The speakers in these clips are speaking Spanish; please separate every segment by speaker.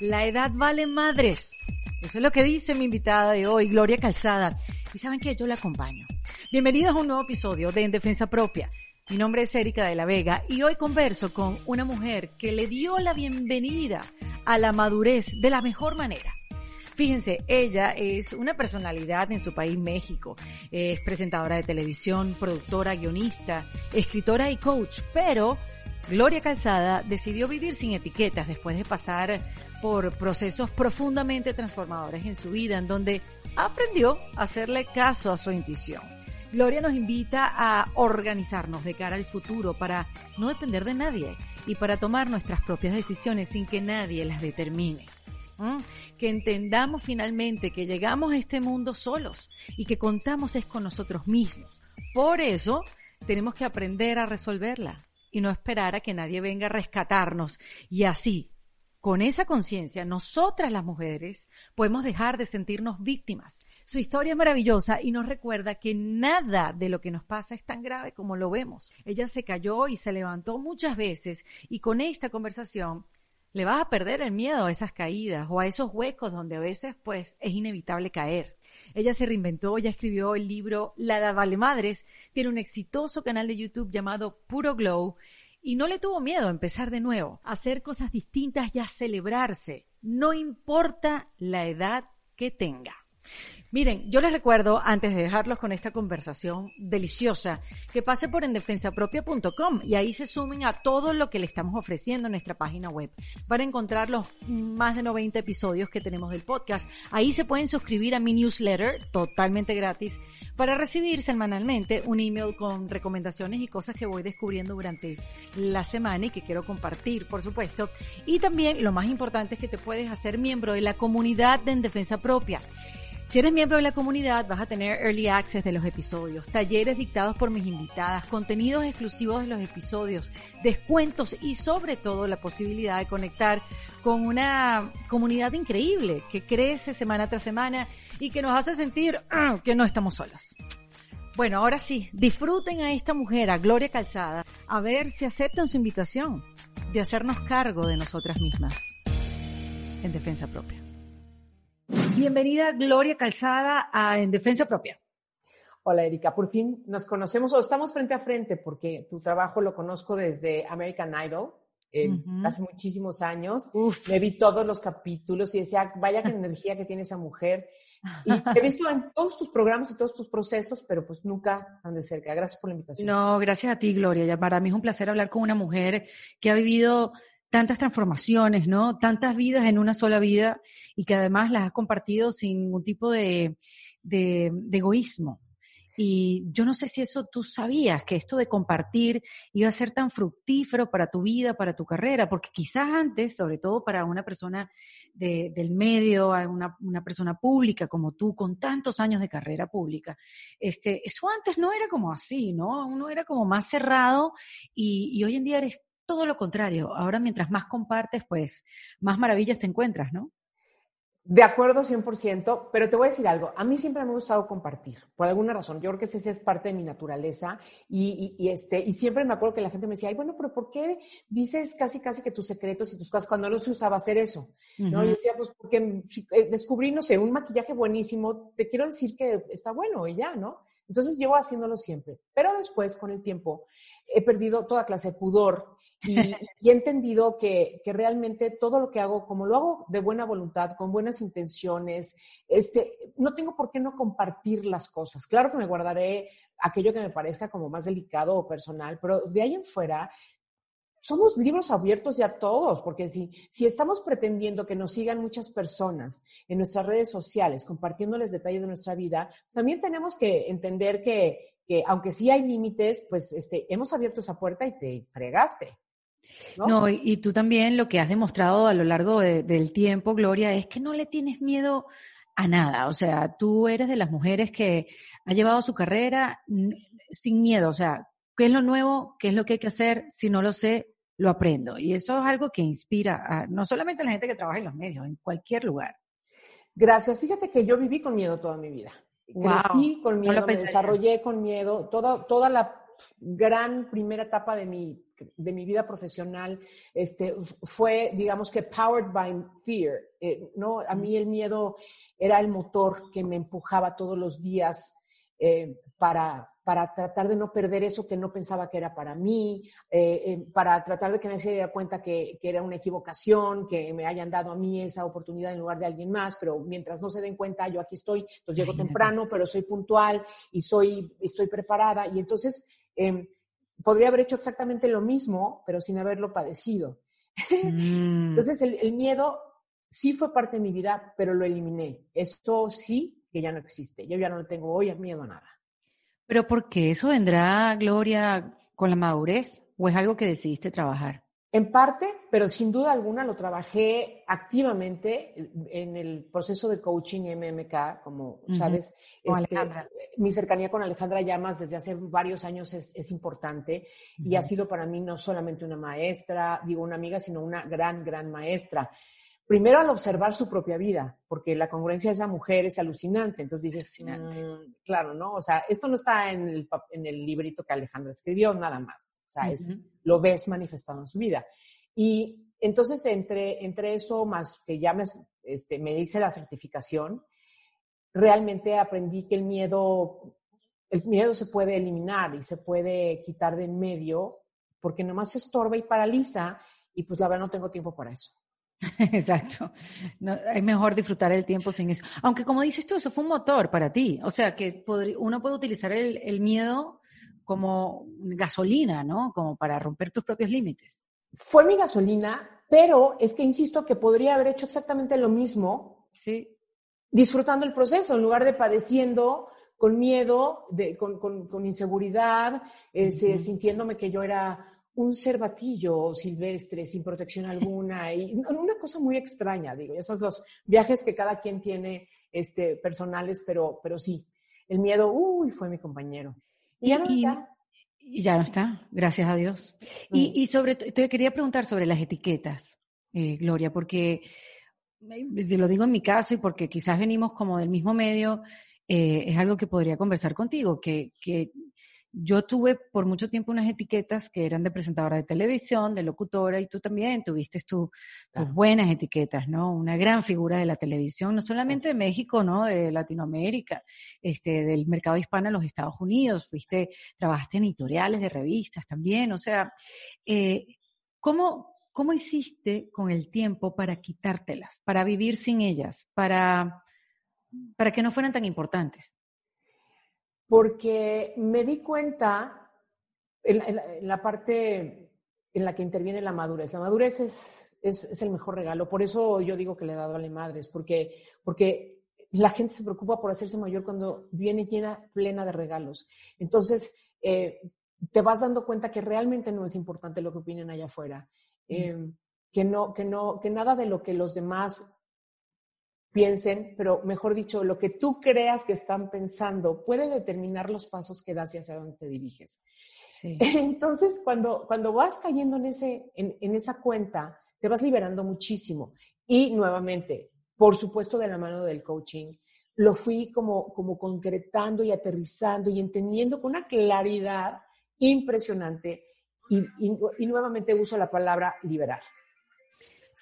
Speaker 1: La edad vale madres. Eso es lo que dice mi invitada de hoy, Gloria Calzada. Y saben que yo la acompaño. Bienvenidos a un nuevo episodio de En Defensa Propia. Mi nombre es Erika de la Vega y hoy converso con una mujer que le dio la bienvenida a la madurez de la mejor manera. Fíjense, ella es una personalidad en su país, México. Es presentadora de televisión, productora, guionista, escritora y coach, pero Gloria Calzada decidió vivir sin etiquetas después de pasar por procesos profundamente transformadores en su vida, en donde aprendió a hacerle caso a su intuición. Gloria nos invita a organizarnos de cara al futuro para no depender de nadie y para tomar nuestras propias decisiones sin que nadie las determine. Que entendamos finalmente que llegamos a este mundo solos y que contamos es con nosotros mismos. Por eso tenemos que aprender a resolverla y no esperar a que nadie venga a rescatarnos. Y así, con esa conciencia, nosotras las mujeres podemos dejar de sentirnos víctimas. Su historia es maravillosa y nos recuerda que nada de lo que nos pasa es tan grave como lo vemos. Ella se cayó y se levantó muchas veces y con esta conversación le vas a perder el miedo a esas caídas o a esos huecos donde a veces pues es inevitable caer. Ella se reinventó, ya escribió el libro La Edad Vale Madres, tiene un exitoso canal de YouTube llamado Puro Glow. Y no le tuvo miedo a empezar de nuevo, a hacer cosas distintas y a celebrarse, no importa la edad que tenga. Miren, yo les recuerdo, antes de dejarlos con esta conversación deliciosa, que pase por endefensapropia.com y ahí se sumen a todo lo que le estamos ofreciendo en nuestra página web. Van a encontrar los más de 90 episodios que tenemos del podcast. Ahí se pueden suscribir a mi newsletter totalmente gratis para recibir semanalmente un email con recomendaciones y cosas que voy descubriendo durante la semana y que quiero compartir, por supuesto. Y también lo más importante es que te puedes hacer miembro de la comunidad de En Defensa Propia. Si eres miembro de la comunidad, vas a tener early access de los episodios, talleres dictados por mis invitadas, contenidos exclusivos de los episodios, descuentos y sobre todo la posibilidad de conectar con una comunidad increíble que crece semana tras semana y que nos hace sentir que no estamos solas. Bueno, ahora sí, disfruten a esta mujer, a Gloria Calzada, a ver si aceptan su invitación de hacernos cargo de nosotras mismas en defensa propia. Bienvenida Gloria Calzada a En Defensa Propia.
Speaker 2: Hola Erika, por fin nos conocemos o estamos frente a frente porque tu trabajo lo conozco desde American Idol. Hace muchísimos años, me vi todos los capítulos y decía, vaya qué energía que tiene esa mujer. Y he visto en todos tus programas y todos tus procesos, pero pues nunca tan de cerca. Gracias por la invitación.
Speaker 1: No, gracias a ti, Gloria. Ya para mí es un placer hablar con una mujer que ha vivido tantas transformaciones, ¿no? Tantas vidas en una sola vida y que además las has compartido sin ningún tipo de, de, egoísmo. Y yo no sé si eso tú sabías, que esto de compartir iba a ser tan fructífero para tu vida, para tu carrera, porque quizás antes, sobre todo para una persona de, del medio, una, una, persona pública como tú, con tantos años de carrera pública, este, eso antes no era como así, ¿no? Uno era como más cerrado y, y hoy en día eres todo lo contrario. Ahora mientras más compartes, pues más maravillas te encuentras, ¿no?
Speaker 2: De acuerdo 100%, pero te voy a decir algo. A mí siempre me ha gustado compartir, por alguna razón. Yo creo que esa es parte de mi naturaleza y, este, y siempre me acuerdo que la gente me decía, ay, bueno, pero ¿por qué dices casi, casi que tus secretos y tus cosas cuando no se usaba hacer eso? ¿No? Yo decía, pues porque eh, descubrí, no sé, un maquillaje buenísimo, te quiero decir que está bueno y ya, ¿no? Entonces llevo haciéndolo siempre. Pero después, con el tiempo, he perdido toda clase de pudor y, he entendido que, realmente todo lo que hago, como lo hago de buena voluntad, con buenas intenciones, este, no tengo por qué no compartir las cosas. Claro que me guardaré aquello que me parezca como más delicado o personal, pero de ahí en fuera somos libros abiertos ya todos, porque si, si estamos pretendiendo que nos sigan muchas personas en nuestras redes sociales, compartiéndoles detalles de nuestra vida, pues también tenemos que entender que, que aunque sí hay límites, pues este, hemos abierto esa puerta y te fregaste.
Speaker 1: No, y, tú también lo que has demostrado a lo largo del tiempo, Gloria, es que no le tienes miedo a nada. O sea, tú eres de las mujeres que ha llevado su carrera sin miedo. O sea, ¿qué es lo nuevo? ¿Qué es lo que hay que hacer? Si no lo sé, lo aprendo. Y eso es algo que inspira a, no solamente a la gente que trabaja en los medios, en cualquier lugar.
Speaker 2: Gracias. Fíjate que yo viví con miedo toda mi vida. Crecí con miedo, me desarrollé con miedo. Toda, toda la gran primera etapa de mi de mi vida profesional este, fue, digamos que, powered by fear. Eh, ¿no? A mí el miedo era el motor que me empujaba todos los días eh, para, para tratar de no perder eso que no pensaba que era para mí, eh, eh, para tratar de que nadie se diera cuenta que, era una equivocación, que me hayan dado a mí esa oportunidad en lugar de alguien más, pero mientras no se den cuenta, yo aquí estoy, entonces llego temprano, pero soy puntual y soy, estoy preparada. Y entonces em, podría haber hecho exactamente lo mismo, pero sin haberlo padecido. Mm. Entonces el, el miedo sí fue parte de mi vida, pero lo eliminé. Esto sí que ya no existe. Yo ya no le tengo hoy miedo a nada.
Speaker 1: Pero ¿por qué eso vendrá, Gloria, con la madurez? ¿O es algo que decidiste trabajar?
Speaker 2: En parte, pero sin duda alguna lo trabajé activamente en el proceso de coaching MMK, como sabes. Este, mi cercanía con Alejandra Llamas desde hace varios años es, importante y ha sido para mí no solamente una maestra, digo una amiga, sino una gran, gran maestra primero al observar su propia vida, porque la congruencia de esa mujer es alucinante. Entonces dices, mm, claro, ¿no? O sea, esto no está en el, en el librito que Alejandra escribió, nada más. O sea, es, lo ves manifestado en su vida. Y entonces, entre, entre eso, más que ya me, este, me hice la certificación, realmente aprendí que el miedo, el miedo se puede eliminar y se puede quitar de en medio, porque nomás se estorba y paraliza, y pues la verdad no tengo tiempo para eso.
Speaker 1: Exacto. es mejor disfrutar el tiempo sin eso. Aunque como dices tú, eso fue un motor para ti. O sea, que uno puede utilizar el, miedo como gasolina, ¿no? Como para romper tus propios límites.
Speaker 2: Fue mi gasolina, pero es que insisto que podría haber hecho exactamente lo mismo.
Speaker 1: Sí.
Speaker 2: Disfrutando el proceso en lugar de padeciendo con miedo, de, con, inseguridad, eh, sintiéndome que yo era un cervatillo silvestre sin protección alguna y una cosa muy extraña, digo, esos los viajes que cada quien tiene este, personales, pero, pero sí, el miedo, uy, fue mi compañero.
Speaker 1: Y ya no está. Y ya no está, gracias a Dios. Y, mm. y, sobre, te quería preguntar sobre las etiquetas, eh, Gloria, porque eh, lo digo en mi caso y porque quizás venimos como del mismo medio, eh, es algo que podría conversar contigo, que, que yo tuve por mucho tiempo unas etiquetas que eran de presentadora de televisión, de locutora, y tú también tuviste tus buenas etiquetas, ¿no? Una gran figura de la televisión, no solamente de México, ¿no? De Latinoamérica, este, del mercado hispano en los Estados Unidos, fuiste, trabajaste en editoriales de revistas también, o sea, eh, ¿cómo, ¿cómo hiciste con el tiempo para quitártelas, para vivir sin ellas, para, para que no fueran tan importantes?
Speaker 2: Porque me di cuenta en, la parte en la que interviene la madurez. La madurez es, es, el mejor regalo. Por eso yo digo que le he dado a la madres, porque, porque la gente se preocupa por hacerse mayor cuando viene llena, plena de regalos. Entonces, eh, te vas dando cuenta que realmente no es importante lo que opinen allá afuera. Eh, que, no, que, no, que nada de lo que los demás piensen, pero mejor dicho, lo que tú creas que están pensando puede determinar los pasos que das y hacia dónde te diriges. Entonces, cuando, cuando vas cayendo en, ese, en, esa cuenta, te vas liberando muchísimo. Y nuevamente, por supuesto, de la mano del coaching, lo fui como, como concretando y aterrizando y entendiendo con una claridad impresionante. Y, y nuevamente uso la palabra liberar.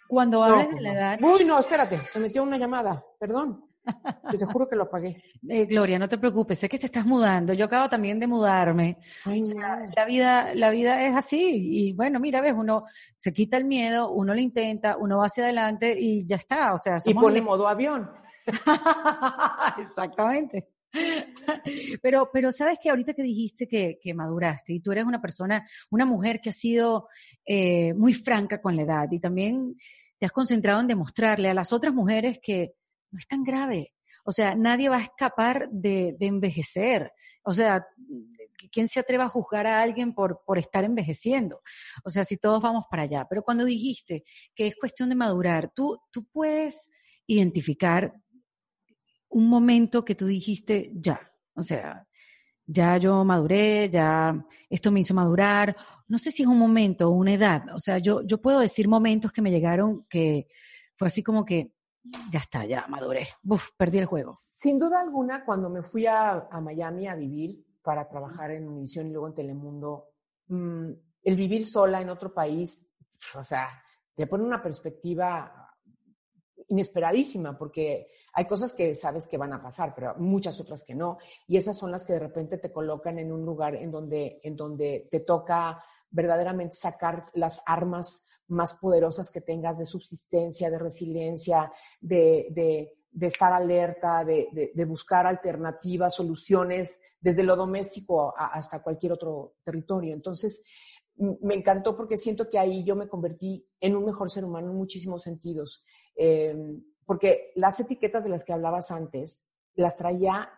Speaker 1: Cuando hablan de pues la edad.
Speaker 2: Uy, no, espérate, se metió una llamada, perdón. Yo te juro que lo apagué.
Speaker 1: Eh, Gloria, no te preocupes, sé que te estás mudando. Yo acabo también de mudarme. la vida, la vida es así. Y bueno, mira, ves, uno se quita el miedo, uno lo intenta, uno va hacia adelante y ya está. O sea,
Speaker 2: y pone modo avión.
Speaker 1: Exactamente. Pero, pero sabes que ahorita que dijiste que, maduraste y tú eres una persona, una mujer que ha sido eh, muy franca con la edad y también te has concentrado en demostrarle a las otras mujeres que no es tan grave. O sea, nadie va a escapar de, de envejecer. O sea, ¿quién se atreva a juzgar a alguien por, por estar envejeciendo? O sea, si todos vamos para allá. Pero cuando dijiste que es cuestión de madurar, tú, tú puedes identificar un momento que tú dijiste, ya, o sea, ya yo maduré, ya esto me hizo madurar. No sé si es un momento o una edad. O sea, yo, yo puedo decir momentos que me llegaron que fue así como que, ya está, ya maduré. Uf, perdí el juego.
Speaker 2: Sin duda alguna, cuando me fui a, Miami a vivir para trabajar en Univisión y luego en Telemundo, mm, el vivir sola en otro país, o sea, te pone una perspectiva inesperadísima, porque hay cosas que sabes que van a pasar, pero muchas otras que no. Y esas son las que de repente te colocan en un lugar en donde, en donde te toca verdaderamente sacar las armas más poderosas que tengas de subsistencia, de resiliencia, de, estar alerta, de, buscar alternativas, soluciones desde lo doméstico hasta cualquier otro territorio. Entonces, me encantó porque siento que ahí yo me convertí en un mejor ser humano en muchísimos sentidos. Em, porque las etiquetas de las que hablabas antes las traía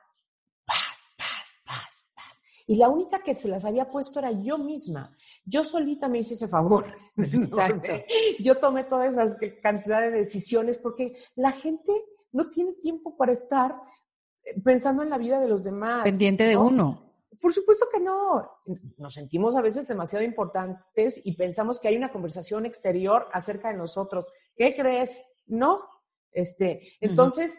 Speaker 2: paz, paz, paz, paz. Y la única que se las había puesto era yo misma. Yo solita me hice ese favor. Exacto. Yo tomé toda esa cantidad de decisiones porque la gente no tiene tiempo para estar pensando en la vida de los demás.
Speaker 1: Pendiente de uno.
Speaker 2: Por supuesto que no. Nos sentimos a veces demasiado importantes y pensamos que hay una conversación exterior acerca de nosotros. ¿Qué crees? No. Este, entonces,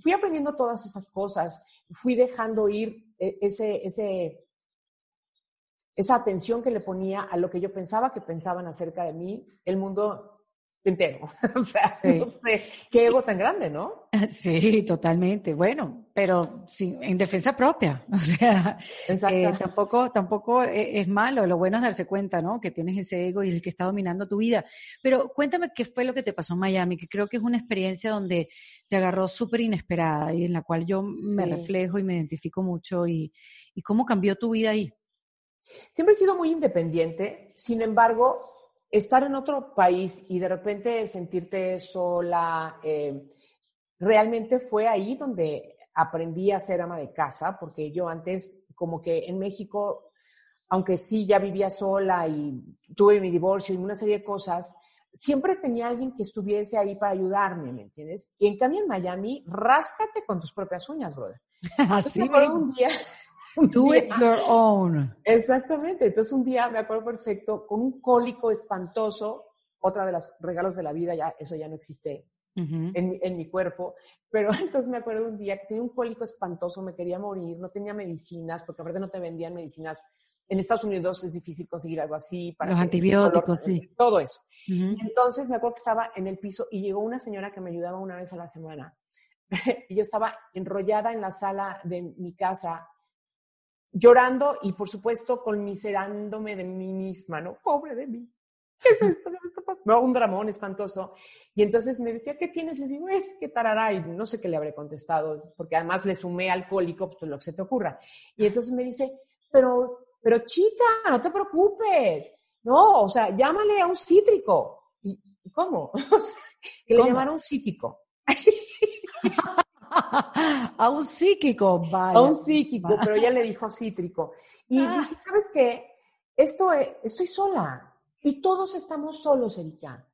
Speaker 2: fui aprendiendo todas esas cosas, fui dejando ir e, ese, ese, esa atención que le ponía a lo que yo pensaba que pensaban acerca de mí, el mundo entero. o sea, no sé, qué ego tan grande, ¿no?
Speaker 1: Sí, totalmente. Bueno, pero sí, en defensa propia. O sea, eh, tampoco, tampoco e, es malo. Lo bueno es darse cuenta, ¿no? Que tienes ese ego y el que está dominando tu vida. Pero cuéntame qué fue lo que te pasó en Miami, que creo que es una experiencia donde te agarró súper inesperada y en la cual yo me reflejo y me identifico mucho. Y, y cómo cambió tu vida ahí.
Speaker 2: Siempre he sido muy independiente. Sin embargo, estar en otro país y de repente sentirte sola, eh, realmente fue ahí donde aprendí a ser ama de casa, porque yo antes, como que en México, aunque sí ya vivía sola y tuve mi divorcio y una serie de cosas, siempre tenía alguien que estuviese ahí para ayudarme, ¿me entiendes? Y en cambio en Miami, ráscate con tus propias uñas, brother.
Speaker 1: Así un día, Do it your own.
Speaker 2: Exactamente. Entonces un día me acuerdo perfecto con un cólico espantoso, otra de los regalos de la vida, ya eso ya no existe en, en, mi cuerpo, pero entonces me acuerdo un día que tenía un cólico espantoso, me quería morir, no tenía medicinas, porque aparte no te vendían medicinas. En Estados Unidos es difícil conseguir algo así.
Speaker 1: Para Los antibióticos, sí.
Speaker 2: Todo eso. Entonces me acuerdo que estaba en el piso y llegó una señora que me ayudaba una vez a la semana. y yo estaba enrollada en la sala de mi casa llorando y por supuesto conmiserándome de mí misma, ¿no? Pobre de mí. ¿Qué es esto? No, un dramón espantoso. Y entonces me decía, ¿qué tienes? Le digo, es que tarará. Y no sé qué le habré contestado, porque además le sumé alcohólico, pues lo que se te ocurra. Y entonces me dice, pero, pero chica, no te preocupes. No, o sea, llámale a un cítrico. ¿Y cómo? que le llamara un cítrico.
Speaker 1: a un psíquico,
Speaker 2: vaya. A un psíquico, pero ella le dijo cítrico. Y ah. dije, ¿sabes qué? Esto estoy sola y todos estamos solos, Erika.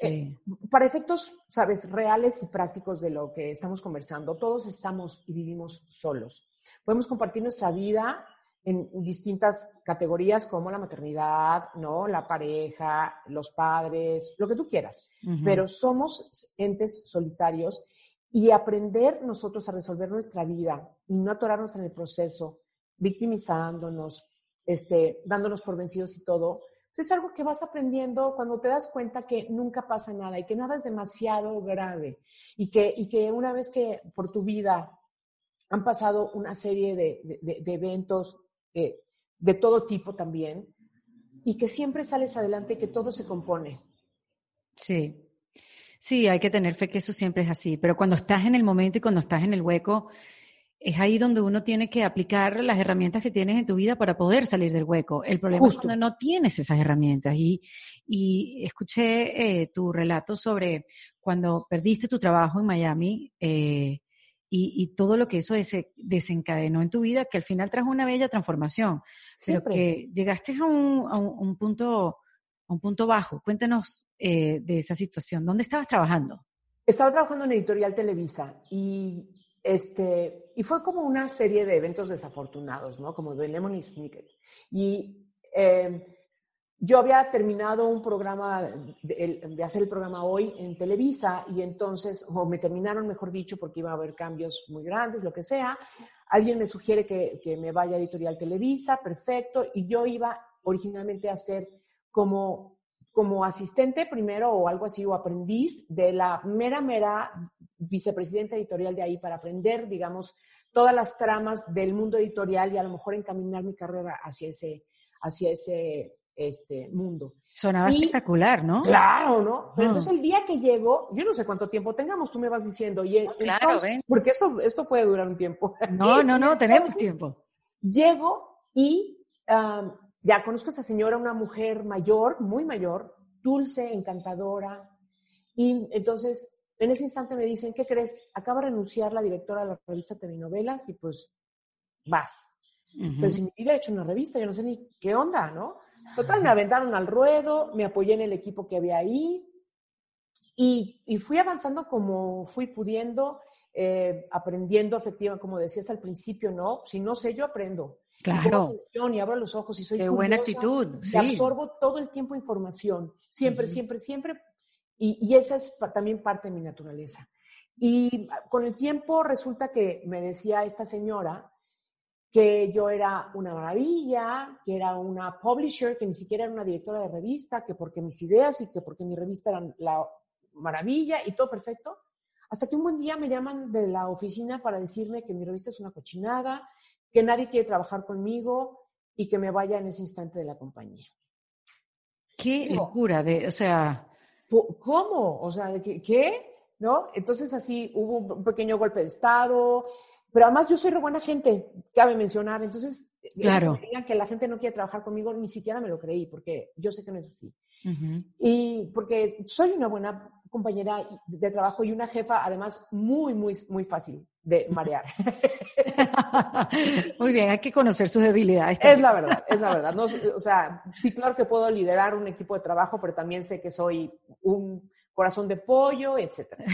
Speaker 2: Eh, para efectos, sabes, reales y prácticos de lo que estamos conversando, todos estamos y vivimos solos. Podemos compartir nuestra vida en distintas categorías como la maternidad, ¿no? La pareja, los padres, lo que tú quieras. Pero somos entes solitarios y aprender nosotros a resolver nuestra vida y no atorarnos en el proceso, victimizándonos, este, dándonos por vencidos y todo, pues es algo que vas aprendiendo cuando te das cuenta que nunca pasa nada y que nada es demasiado grave y que, y que una vez que por tu vida han pasado una serie de, de, eventos eh, de todo tipo también y que siempre sales adelante y que todo se compone.
Speaker 1: Sí, Sí, hay que tener fe que eso siempre es así, pero cuando estás en el momento y cuando estás en el hueco, es ahí donde uno tiene que aplicar las herramientas que tienes en tu vida para poder salir del hueco. El problema es cuando no tienes esas herramientas. Y, y escuché eh, tu relato sobre cuando perdiste tu trabajo en Miami eh, y, y, todo lo que eso desencadenó en tu vida, que al final trajo una bella transformación, pero que llegaste a un, a un punto un punto bajo. Cuéntanos eh, de esa situación. ¿Dónde estabas trabajando?
Speaker 2: Estaba trabajando en Editorial Televisa y, este, y fue como una serie de eventos desafortunados, ¿no? Como de Snicket. Y em, yo había terminado un programa, de, hacer el programa hoy en Televisa y entonces, o me terminaron, mejor dicho, porque iba a haber cambios muy grandes, lo que sea. Alguien me sugiere que, que me vaya a Editorial Televisa, perfecto, y yo iba originalmente a ser como, como asistente primero o algo así, o aprendiz de la mera, mera vicepresidenta editorial de ahí para aprender, digamos, todas las tramas del mundo editorial y a lo mejor encaminar mi carrera hacia ese, hacia ese este, mundo.
Speaker 1: Sonaba espectacular, ¿no?
Speaker 2: Claro, ¿no? Pero entonces el día que llego, yo no sé cuánto tiempo tengamos, tú me vas diciendo, y claro, porque esto, esto puede durar un tiempo.
Speaker 1: No, no, no, tenemos tiempo.
Speaker 2: Llego y ya conozco a esa señora, una mujer mayor, muy mayor, dulce, encantadora, y entonces en ese instante me dicen, ¿qué crees? Acaba de renunciar la directora de la revista TV Novelas y pues vas. Pero si mi vida he hecho una revista, yo no sé ni qué onda, ¿no? Total, me aventaron al ruedo, me apoyé en el equipo que había ahí y, y fui avanzando como fui pudiendo, eh, aprendiendo efectivamente, como decías al principio, ¿no? Si no sé, yo aprendo.
Speaker 1: Claro.
Speaker 2: Y, y abro los ojos y soy
Speaker 1: Qué buena actitud.
Speaker 2: Sí. absorbo todo el tiempo información, siempre, siempre, siempre. Y, y esa es también parte de mi naturaleza. Y con el tiempo resulta que me decía esta señora, que yo era una maravilla, que era una publisher, que ni siquiera era una directora de revista, que porque mis ideas y que porque mi revista era la maravilla y todo perfecto. Hasta que un buen día me llaman de la oficina para decirme que mi revista es una cochinada, que nadie quiere trabajar conmigo y que me vaya en ese instante de la compañía.
Speaker 1: Qué locura, de, o sea...
Speaker 2: ¿Cómo? O sea, ¿qué? ¿No? Entonces así hubo un pequeño golpe de estado, pero además yo soy re buena gente, cabe mencionar. Entonces,
Speaker 1: claro.
Speaker 2: que la gente no quiere trabajar conmigo, ni siquiera me lo creí, porque yo sé que no es así. Y porque soy una buena compañera de trabajo y una jefa, además, muy, muy, muy fácil de marear.
Speaker 1: muy bien, hay que conocer sus debilidades.
Speaker 2: Es la verdad, es la verdad. No, o sea, sí, claro que puedo liderar un equipo de trabajo, pero también sé que soy un corazón de pollo, etcétera.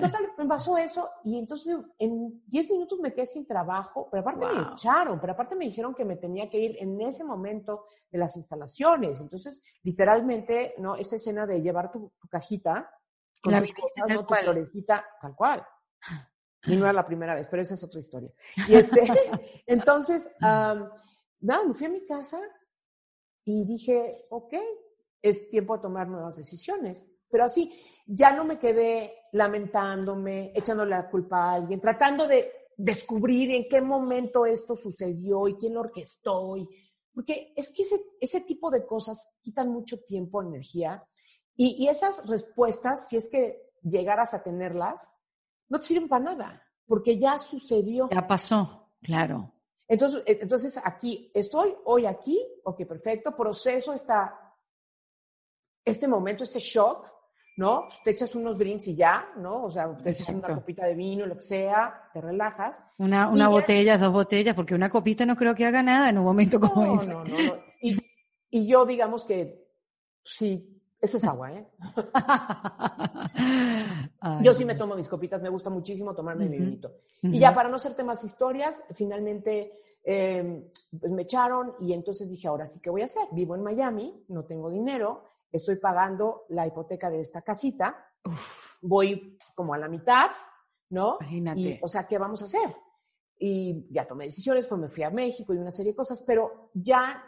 Speaker 2: Total, me pasó eso y entonces en 10 minutos me quedé sin trabajo, pero aparte me echaron, pero aparte me dijeron que me tenía que ir en ese momento de las instalaciones. Entonces, literalmente, ¿no? Esta escena de llevar tu, cajita con
Speaker 1: la
Speaker 2: tus cosas, ¿no? tu florecita, tal cual. Y no era la primera vez, pero esa es otra historia. Y este, entonces, nada, me fui a mi casa y dije, ok, es tiempo de tomar nuevas decisiones. Pero así, ya no me quedé lamentándome, echándole la culpa a alguien, tratando de descubrir en qué momento esto sucedió y quién lo orquestó. porque es que ese, ese tipo de cosas quitan mucho tiempo, energía. Y, y esas respuestas, si es que llegaras a tenerlas, no te sirven para nada, porque ya sucedió.
Speaker 1: Ya pasó, claro.
Speaker 2: Entonces, entonces aquí estoy, hoy aquí, ok, perfecto, proceso esta, este momento, este shock, ¿no? Te echas unos drinks y ya, ¿no? O sea, te echas una copita de vino, lo que sea, te relajas.
Speaker 1: Una, una botella, dos botellas, porque una copita no creo que haga nada en un momento como
Speaker 2: no,
Speaker 1: ese.
Speaker 2: No, no, no. Y, y yo, digamos que sí, eso es agua, ¿eh? yo sí me tomo mis copitas, me gusta muchísimo tomarme mi vinito. Y ya para no hacerte más historias, finalmente em, pues me echaron y entonces dije, ahora sí, ¿qué voy a hacer? Vivo en Miami, no tengo dinero, estoy pagando la hipoteca de esta casita, voy como a la mitad, ¿no?
Speaker 1: Imagínate.
Speaker 2: o sea, ¿qué vamos a hacer? Y ya tomé decisiones, pues me fui a México y una serie de cosas, pero ya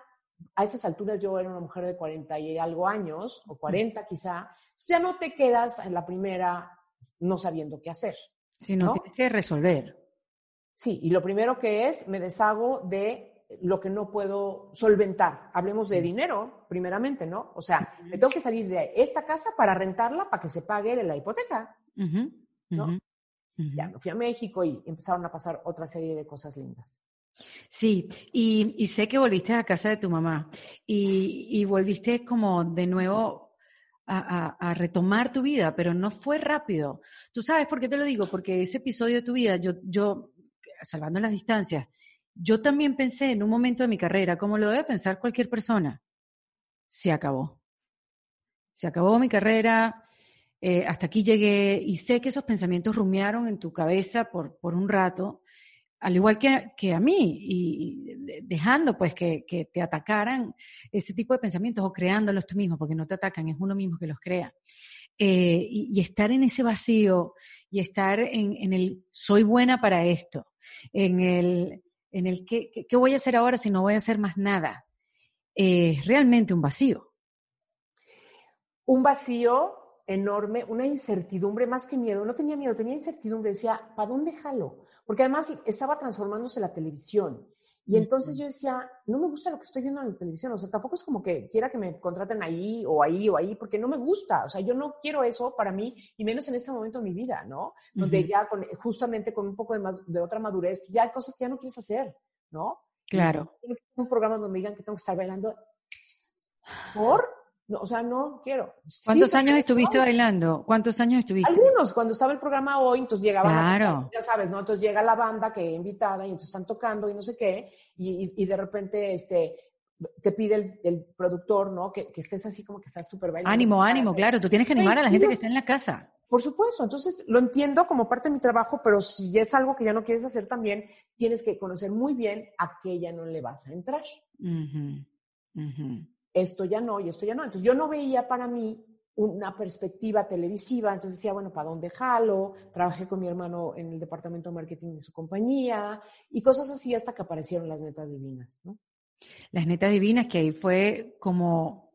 Speaker 2: a esas alturas yo era una mujer de 40 y algo años, o 40 quizá, ya no te quedas en la primera no sabiendo qué hacer.
Speaker 1: Sino
Speaker 2: ¿no?
Speaker 1: tienes que resolver.
Speaker 2: Sí, y lo primero que es, me deshago de lo que no puedo solventar. Hablemos de dinero, primeramente, ¿no? O sea, me tengo que salir de esta casa para rentarla para que se pague la hipoteca, ¿no? Ya me fui a México y empezaron a pasar otra serie de cosas lindas.
Speaker 1: Sí, y, sé que volviste a casa de tu mamá y, volviste como de nuevo a, retomar tu vida, pero no fue rápido. ¿Tú sabes por qué te lo digo? Porque ese episodio de tu vida, yo, salvando las distancias, yo también pensé en un momento de mi carrera, como lo debe pensar cualquier persona, se acabó. Se acabó mi carrera, eh, hasta aquí llegué y sé que esos pensamientos rumiaron en tu cabeza por un rato, al igual que, que a mí, y, dejando pues que, que, te atacaran ese tipo de pensamientos o creándolos tú mismo, porque no te atacan, es uno mismo que los crea. Eh, y, estar en ese vacío y estar en, en el soy buena para esto, en el en el ¿qué, qué voy a hacer ahora si no voy a hacer más nada. es realmente un vacío.
Speaker 2: Un vacío enorme, una incertidumbre más que miedo. No tenía miedo, tenía incertidumbre. Decía, ¿para dónde jalo? Porque además estaba transformándose la televisión. Y entonces yo decía, no me gusta lo que estoy viendo en la televisión, o sea, tampoco es como que quiera que me contraten ahí o ahí o ahí, porque no me gusta, o sea, yo no quiero eso para mí, y menos en este momento de mi vida, ¿no? Donde ya con, justamente con un poco de, más, de otra madurez, pues ya hay cosas que ya no quieres hacer, ¿no?
Speaker 1: Claro.
Speaker 2: un programa donde me digan que tengo que estar bailando. ¿Por? No, o sea, no quiero.
Speaker 1: ¿Cuántos años estuviste bailando? ¿Cuántos años estuviste?
Speaker 2: Algunos, cuando estaba el programa hoy, entonces llegaban,
Speaker 1: claro.
Speaker 2: ya sabes, ¿no? Entonces llega la banda que invitada y entonces están tocando y no sé qué, y, y, de repente, este, te pide el, el productor, ¿no? Que, que, estés así como que estás súper bailando.
Speaker 1: Ánimo, ánimo, claro, tú tienes que animar a la gente que está en la casa.
Speaker 2: Por supuesto, entonces lo entiendo como parte de mi trabajo, pero si es algo que ya no quieres hacer también, tienes que conocer muy bien a qué ya no le vas a entrar.
Speaker 1: Uh -huh
Speaker 2: esto ya no y esto ya no. Entonces yo no veía para mí una perspectiva televisiva, entonces decía, bueno, ¿para dónde jalo? Trabajé con mi hermano en el departamento de marketing de su compañía y cosas así hasta que aparecieron las netas divinas, ¿no?
Speaker 1: Las netas divinas, que ahí fue como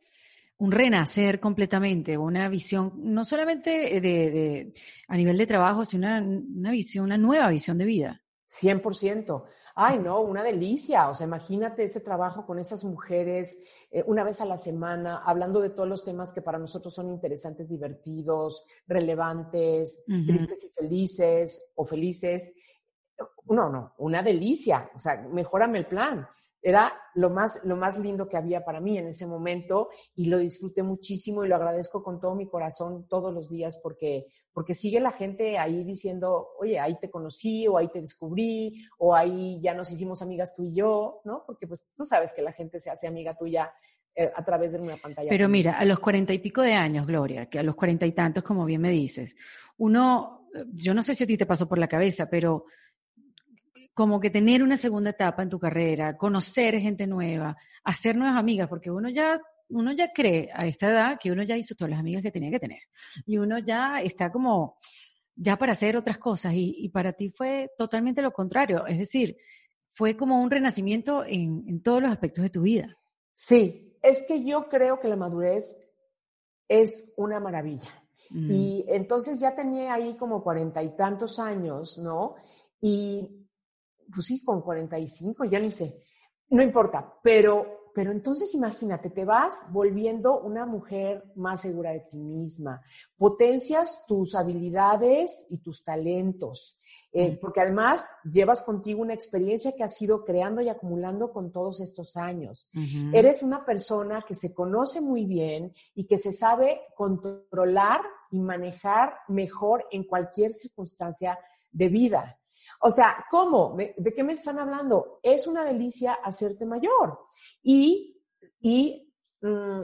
Speaker 1: un renacer completamente, una visión, no solamente de, de a nivel de trabajo, sino una, una visión, una nueva visión de vida.
Speaker 2: 100%. Ay, no, una delicia. O sea, imagínate ese trabajo con esas mujeres eh, una vez a la semana, hablando de todos los temas que para nosotros son interesantes, divertidos, relevantes, uh -huh. tristes y felices o felices. No, no, una delicia. O sea, mejórame el plan. Era lo más, lo más lindo que había para mí en ese momento y lo disfruté muchísimo y lo agradezco con todo mi corazón todos los días porque, porque sigue la gente ahí diciendo, oye, ahí te conocí o ahí te descubrí o ahí ya nos hicimos amigas tú y yo, ¿no? Porque pues tú sabes que la gente se hace amiga tuya eh, a través de una pantalla.
Speaker 1: Pero mira, a los cuarenta y pico de años, Gloria, que a los cuarenta y tantos, como bien me dices, uno, yo no sé si a ti te pasó por la cabeza, pero como que tener una segunda etapa en tu carrera, conocer gente nueva, hacer nuevas amigas, porque uno ya, uno ya cree a esta edad que uno ya hizo todas las amigas que tenía que tener. Y uno ya está como, ya para hacer otras cosas. Y, y para ti fue totalmente lo contrario. Es decir, fue como un renacimiento en, en todos los aspectos de tu vida.
Speaker 2: Sí, es que yo creo que la madurez es una maravilla. Mm. Y entonces ya tenía ahí como cuarenta y tantos años, ¿no? Y pues sí, con 45, ya ni sé, no importa, pero, pero entonces imagínate, te vas volviendo una mujer más segura de ti misma, potencias tus habilidades y tus talentos, eh, porque además llevas contigo una experiencia que has ido creando y acumulando con todos estos años. Uh -huh. Eres una persona que se conoce muy bien y que se sabe controlar y manejar mejor en cualquier circunstancia de vida. O sea, ¿cómo? ¿De qué me están hablando? Es una delicia hacerte mayor. Y, y mmm,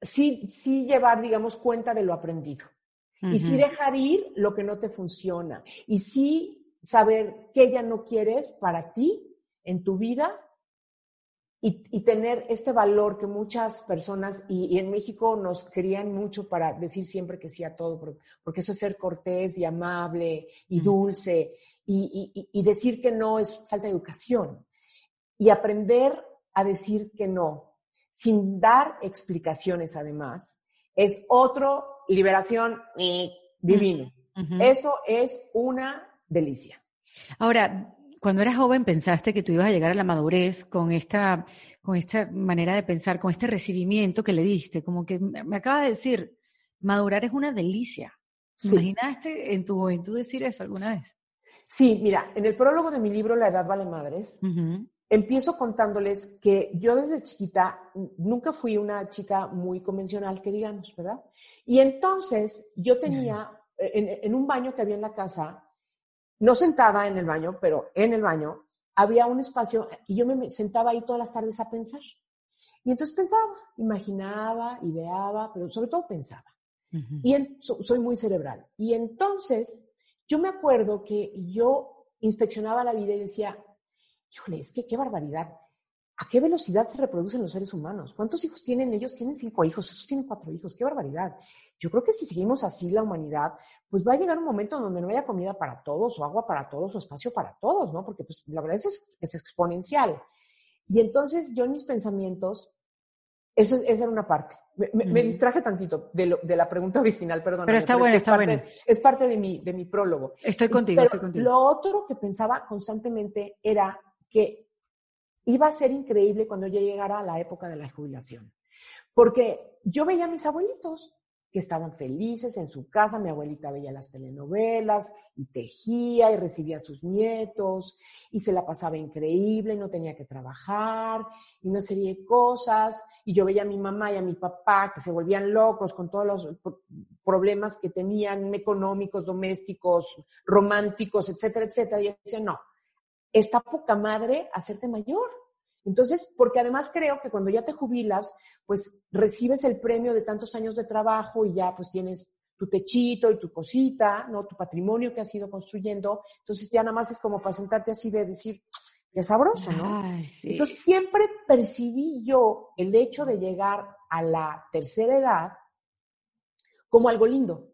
Speaker 2: sí, sí llevar, digamos, cuenta de lo aprendido. Uh -huh. Y sí dejar ir lo que no te funciona. Y sí saber qué ya no quieres para ti en tu vida y, y, tener este valor que muchas personas, y, y, en México nos querían mucho para decir siempre que sí a todo, porque, porque eso es ser cortés y amable y dulce, y, y, decir que no es falta de educación. Y aprender a decir que no, sin dar explicaciones además, es otro liberación divino. Uh -huh. Eso es una delicia.
Speaker 1: Ahora, cuando eras joven pensaste que tú ibas a llegar a la madurez con esta, con esta manera de pensar, con este recibimiento que le diste, como que me acaba de decir, madurar es una delicia. Sí. ¿Imaginaste en tu juventud decir eso alguna vez?
Speaker 2: Sí, mira, en el prólogo de mi libro La Edad Vale Madres, uh -huh. empiezo contándoles que yo desde chiquita nunca fui una chica muy convencional, que digamos, ¿verdad? Y entonces yo tenía, uh -huh. en, en un baño que había en la casa, no sentada en el baño, pero en el baño, había un espacio y yo me sentaba ahí todas las tardes a pensar. Y entonces pensaba, imaginaba, ideaba, pero sobre todo pensaba. Uh -huh. Y en, so, soy muy cerebral. Y entonces yo me acuerdo que yo inspeccionaba la vida y decía, híjole, es que qué barbaridad. ¿A qué velocidad se reproducen los seres humanos? ¿Cuántos hijos tienen? Ellos tienen cinco hijos, esos tienen cuatro hijos, qué barbaridad. Yo creo que si seguimos así la humanidad, pues va a llegar un momento donde no haya comida para todos, o agua para todos, o espacio para todos, ¿no? Porque pues la verdad es, es exponencial. Y entonces yo en mis pensamientos, eso, esa era una parte. Me, distraje tantito de, de, la pregunta original, perdón.
Speaker 1: Pero está bueno, está bueno.
Speaker 2: Es parte de mi, de mi prólogo.
Speaker 1: Estoy contigo, estoy contigo.
Speaker 2: Lo otro que pensaba constantemente era que iba a ser increíble cuando yo llegara a la época de la jubilación. Porque yo veía a mis abuelitos que estaban felices en su casa, mi abuelita veía las telenovelas y tejía y recibía a sus nietos y se la pasaba increíble no tenía que trabajar y una serie de cosas. Y yo veía a mi mamá y a mi papá que se volvían locos con todos los problemas que tenían económicos, domésticos, románticos, etcétera, etcétera. Y yo decía, no, está poca madre hacerte mayor. Entonces, porque además creo que cuando ya te jubilas, pues recibes el premio de tantos años de trabajo y ya pues tienes tu techito y tu cosita, ¿no? Tu patrimonio que has ido construyendo. Entonces ya nada más es como para sentarte así de decir, qué sabroso, ¿no? Entonces siempre percibí yo el hecho de llegar a la tercera edad como algo lindo.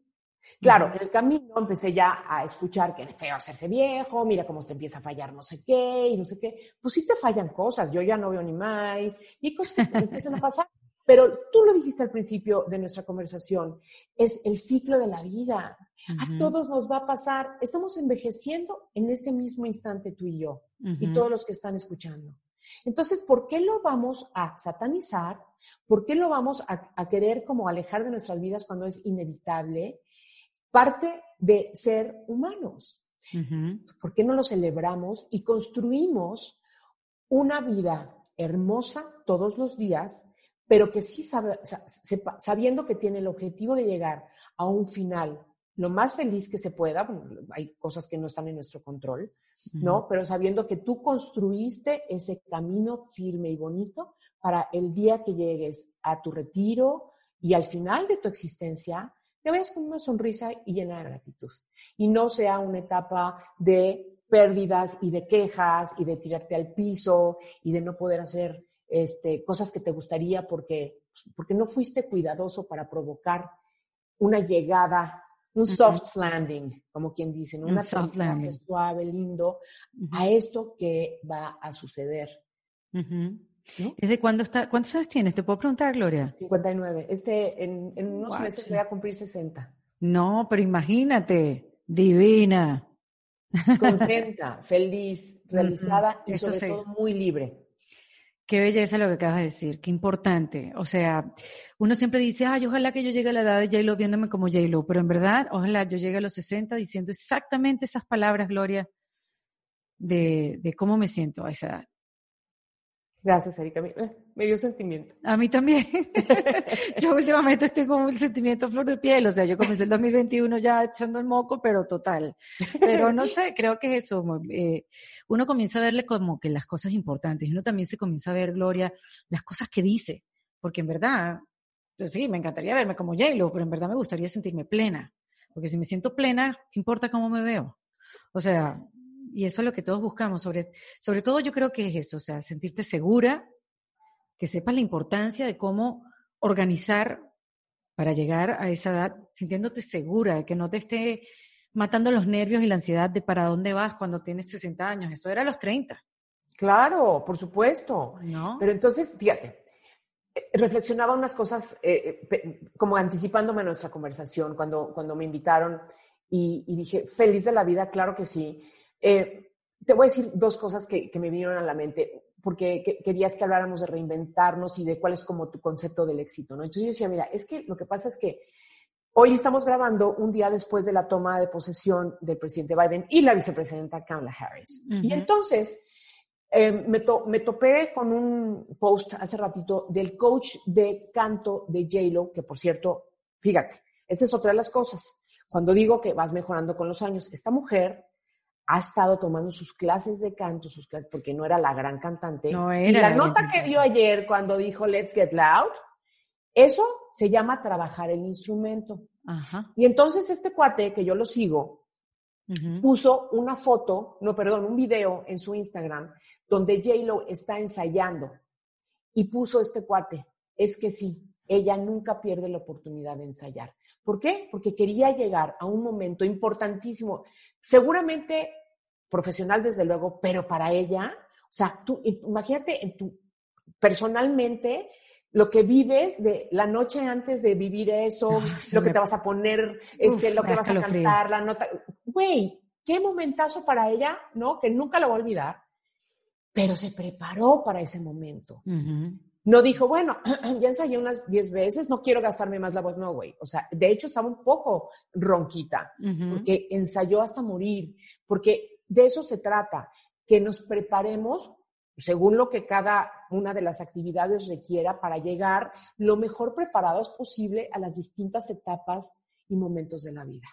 Speaker 2: Claro, en el camino empecé ya a escuchar que es feo hacerse viejo, mira cómo te empieza a fallar no sé qué y no sé qué. Pues sí te fallan cosas, yo ya no veo ni más y cosas que empiezan a pasar. Pero tú lo dijiste al principio de nuestra conversación, es el ciclo de la vida. A todos nos va a pasar, estamos envejeciendo en este mismo instante tú y yo y todos los que están escuchando. Entonces, ¿por qué lo vamos a satanizar? ¿Por qué lo vamos a, a querer como alejar de nuestras vidas cuando es inevitable? Parte de ser humanos. ¿Por qué no lo celebramos y construimos una vida hermosa todos los días, pero que sí sabiendo que tiene el objetivo de llegar a un final lo más feliz que se pueda, hay cosas que no están en nuestro control, ¿no? Pero sabiendo que tú construiste ese camino firme y bonito para el día que llegues a tu retiro y al final de tu existencia, te vayas con una sonrisa y llena de gratitud. Y no sea una etapa de pérdidas y de quejas y de tirarte al piso y de no poder hacer este, cosas que te gustaría porque, porque no fuiste cuidadoso para provocar una llegada, un soft landing, como quien dice, un una suave, lindo, a esto que va a suceder.
Speaker 1: ¿Desde cuándo está? ¿Cuántos años tienes? ¿Te puedo preguntar, Gloria?
Speaker 2: 59. Este, en, en unos meses voy a cumplir 60.
Speaker 1: No, pero imagínate, divina.
Speaker 2: Contenta, feliz, realizada y sobre todo muy libre.
Speaker 1: Qué belleza lo que acabas de decir, qué importante. O sea, uno siempre dice, ay, ojalá que yo llegue a la edad de J-Lo viéndome como J-Lo, pero en verdad, ojalá yo llegue a los 60 diciendo exactamente esas palabras, Gloria, de, de cómo me siento a esa edad.
Speaker 2: Gracias, Erika. Me, dio sentimiento.
Speaker 1: A mí también. yo últimamente estoy con el sentimiento flor de piel. O sea, yo comencé el 2021 ya echando el moco, pero total. Pero no sé, creo que es eso. Eh, uno comienza a verle como que las cosas importantes. Uno también se comienza a ver, Gloria, las cosas que dice. Porque en verdad, pues sí, me encantaría verme como j pero en verdad me gustaría sentirme plena. Porque si me siento plena, ¿qué importa cómo me veo? O sea, y eso es lo que todos buscamos. Sobre, sobre todo yo creo que es eso, o sea, sentirte segura, que sepas la importancia de cómo organizar para llegar a esa edad sintiéndote segura, que no te esté matando los nervios y la ansiedad de para dónde vas cuando tienes 60 años. Eso era a los 30.
Speaker 2: Claro, por supuesto. ¿No? Pero entonces, fíjate, reflexionaba unas cosas eh, eh, como anticipándome a nuestra conversación cuando, cuando me invitaron y, y, dije, feliz de la vida, claro que sí. Eh, te voy a decir dos cosas que, me vinieron a la mente, porque querías que habláramos de reinventarnos y de cuál es como tu concepto del éxito, ¿no? Entonces yo decía, mira, es que lo que pasa es que hoy estamos grabando un día después de la toma de posesión del presidente Biden y la vicepresidenta Kamala Harris. Y entonces eh, me, me, topé con un post hace ratito del coach de canto de JLo, que por cierto, fíjate, esa es otra de las cosas. Cuando digo que vas mejorando con los años, esta mujer ha estado tomando sus clases de canto, sus clases, porque no era la gran cantante. No era y la nota que dio ayer cuando dijo Let's Get Loud, eso se llama trabajar el instrumento. Ajá. Y entonces este cuate, que yo lo sigo, puso una foto, no, perdón, un video en su Instagram donde J-Lo está ensayando y puso este cuate, es que sí, ella nunca pierde la oportunidad de ensayar. ¿Por qué? Porque quería llegar a un momento importantísimo. Seguramente profesional desde luego, pero para ella O sea, tú imagínate en tu, personalmente lo que vives de la noche antes de vivir eso, lo que te vas a poner, este, lo que vas a cantar, la nota. Güey, qué momentazo para ella, ¿no? Que nunca lo va a olvidar, pero se preparó para ese momento. No dijo, bueno, ya ensayé unas 10 veces, no quiero gastarme más la voz, no, güey. O sea, de hecho estaba un poco ronquita, porque ensayó hasta morir, porque de eso se trata, que nos preparemos según lo que cada una de las actividades requiera para llegar lo mejor preparados posible a las distintas etapas y momentos de la vida.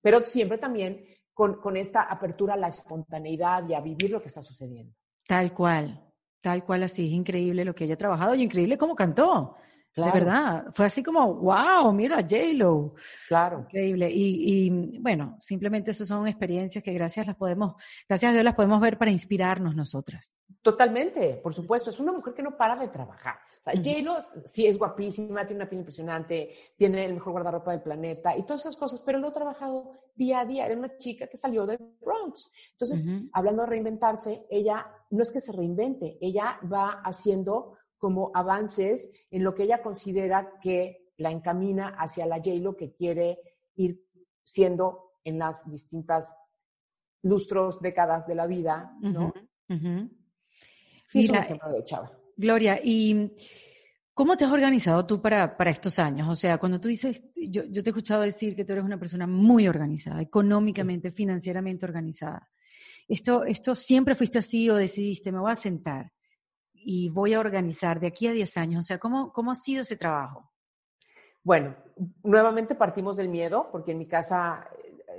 Speaker 2: Pero siempre también con, con esta apertura a la espontaneidad y a vivir lo que está sucediendo.
Speaker 1: Tal cual, tal cual así. Es increíble lo que ella ha trabajado y increíble cómo cantó. De verdad, fue así como, wow, mira, J-Lo.
Speaker 2: Claro.
Speaker 1: Increíble. Y, y, bueno, simplemente esas son experiencias que gracias las podemos, gracias a Dios las podemos ver para inspirarnos nosotras.
Speaker 2: Totalmente, por supuesto. Es una mujer que no para de trabajar. J-Lo sí es guapísima, tiene una piel impresionante, tiene el mejor guardarropa del planeta y todas esas cosas, pero lo ha trabajado día a día. Era una chica que salió de Bronx. Entonces, hablando de reinventarse, ella no es que se reinvente, ella va haciendo como avances en lo que ella considera que la encamina hacia la J-Lo que quiere ir siendo en las distintas lustros, décadas de la vida, ¿no?
Speaker 1: Mira, Gloria, ¿y cómo te has organizado tú para, para estos años? O sea, cuando tú dices, yo, yo te he escuchado decir que tú eres una persona muy organizada, económicamente, financieramente organizada. ¿Esto, ¿Esto siempre fuiste así o decidiste, me voy a sentar y voy a organizar de aquí a 10 años? O sea, ¿cómo, cómo ha sido ese trabajo?
Speaker 2: Bueno, nuevamente partimos del miedo, porque en mi casa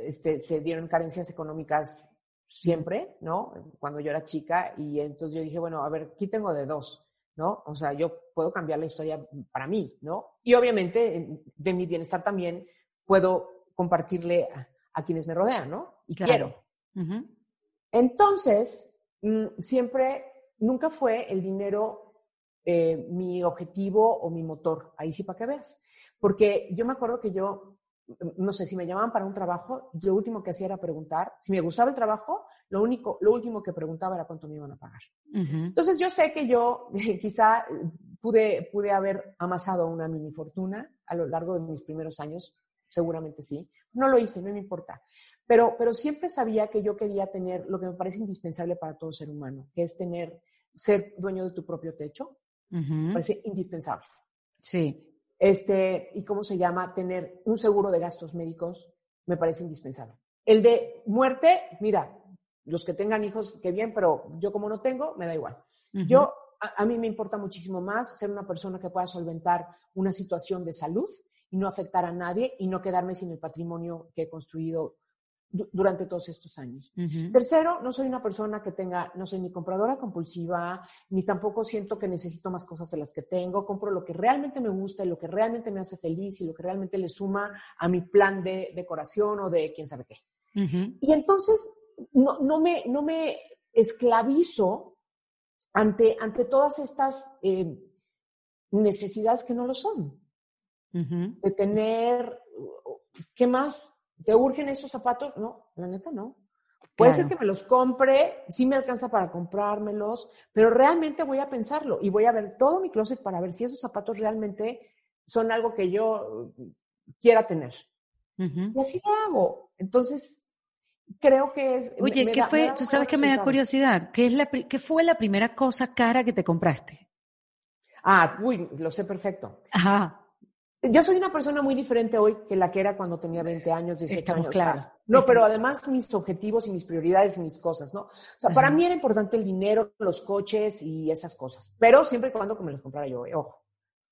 Speaker 2: este, se dieron carencias económicas siempre, ¿no? Cuando yo era chica, y entonces yo dije, bueno, a ver, aquí tengo de dos, ¿no? O sea, yo puedo cambiar la historia para mí, ¿no? Y obviamente de mi bienestar también puedo compartirle a, quienes me rodean, ¿no? Y quiero. Entonces, mm, siempre nunca fue el dinero eh, mi objetivo o mi motor. Ahí sí para que veas. Porque yo me acuerdo que yo, mm, no sé, si me llamaban para un trabajo, lo último que hacía era preguntar. Si me gustaba el trabajo, lo, único, lo último que preguntaba era cuánto me iban a pagar. Entonces yo sé que yo quizá pude, pude haber amasado una mini fortuna a lo largo de mis primeros años, seguramente sí. No lo hice, no me importa. Pero, pero siempre sabía que yo quería tener lo que me parece indispensable para todo ser humano, que es tener, ser dueño de tu propio techo. Me parece indispensable.
Speaker 1: Sí.
Speaker 2: Este, ¿y cómo se llama? Tener un seguro de gastos médicos me parece indispensable. El de muerte, mira, los que tengan hijos, qué bien, pero yo como no tengo, me da igual. Yo, a, a, mí me importa muchísimo más ser una persona que pueda solventar una situación de salud y no afectar a nadie y no quedarme sin el patrimonio que he construido durante todos estos años. Tercero, no soy una persona que tenga, no soy ni compradora compulsiva, ni tampoco siento que necesito más cosas de las que tengo. Compro lo que realmente me gusta y lo que realmente me hace feliz y lo que realmente le suma a mi plan de decoración o de quién sabe qué. Y entonces no, no, me, no me esclavizo ante, ante todas estas eh, necesidades que no lo son. De tener, ¿qué más? ¿Te urgen estos zapatos? No, la neta no. Puede ser que me los compre, sí me alcanza para comprármelos, pero realmente voy a pensarlo y voy a ver todo mi closet para ver si esos zapatos realmente son algo que yo quiera tener. Y así lo hago. Entonces, creo que es...
Speaker 1: Oye, ¿qué fue? Tú sabes que me da curiosidad. ¿Qué, es la, ¿Qué fue la primera cosa cara que te compraste?
Speaker 2: Ah, uy, lo sé perfecto.
Speaker 1: Ajá.
Speaker 2: Yo soy una persona muy diferente hoy que la que era cuando tenía 20 años, 18 años. Claro. no, pero además mis objetivos y mis prioridades y mis cosas, ¿no? O sea, para mí era importante el dinero, los coches y esas cosas. Pero siempre y cuando me los comprara yo, eh, ojo.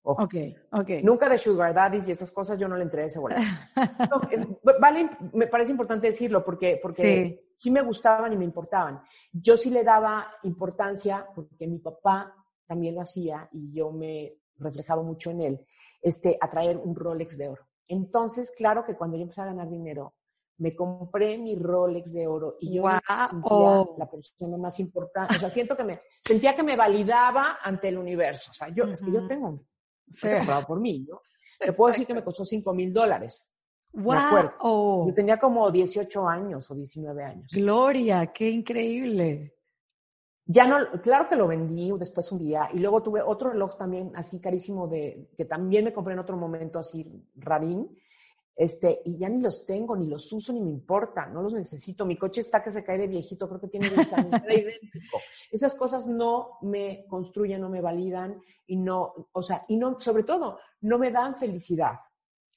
Speaker 2: Ojo.
Speaker 1: Ok, ok.
Speaker 2: Nunca de sugar daddies y esas cosas yo no le entré a ese boleto. Eh, vale, me parece importante decirlo porque, porque sí. sí me gustaban y me importaban. Yo sí le daba importancia porque mi papá también lo hacía y yo me reflejaba mucho en él, este, atraer un Rolex de oro. Entonces, claro que cuando yo empecé a ganar dinero, me compré mi Rolex de oro y yo
Speaker 1: wow.
Speaker 2: sentía la persona más importante. O sea, siento que me, sentía que me validaba ante el universo. O sea, yo, uh -huh. es que yo tengo, sí. comprado por mí, ¿no? Te puedo decir que me costó 5 mil dólares.
Speaker 1: Wow.
Speaker 2: Me acuerdo. Yo tenía como 18 años o 19 años.
Speaker 1: Gloria, qué increíble.
Speaker 2: Ya no, claro que lo vendí después un día y luego tuve otro reloj también así carísimo de, que también me compré en otro momento así rarín, este, y ya ni los tengo, ni los uso, ni me importa, no los necesito. Mi coche está que se cae de viejito, creo que tiene 10 años, idéntico. Esas cosas no me construyen, no me validan y no, o sea, y no, sobre todo, no me dan felicidad.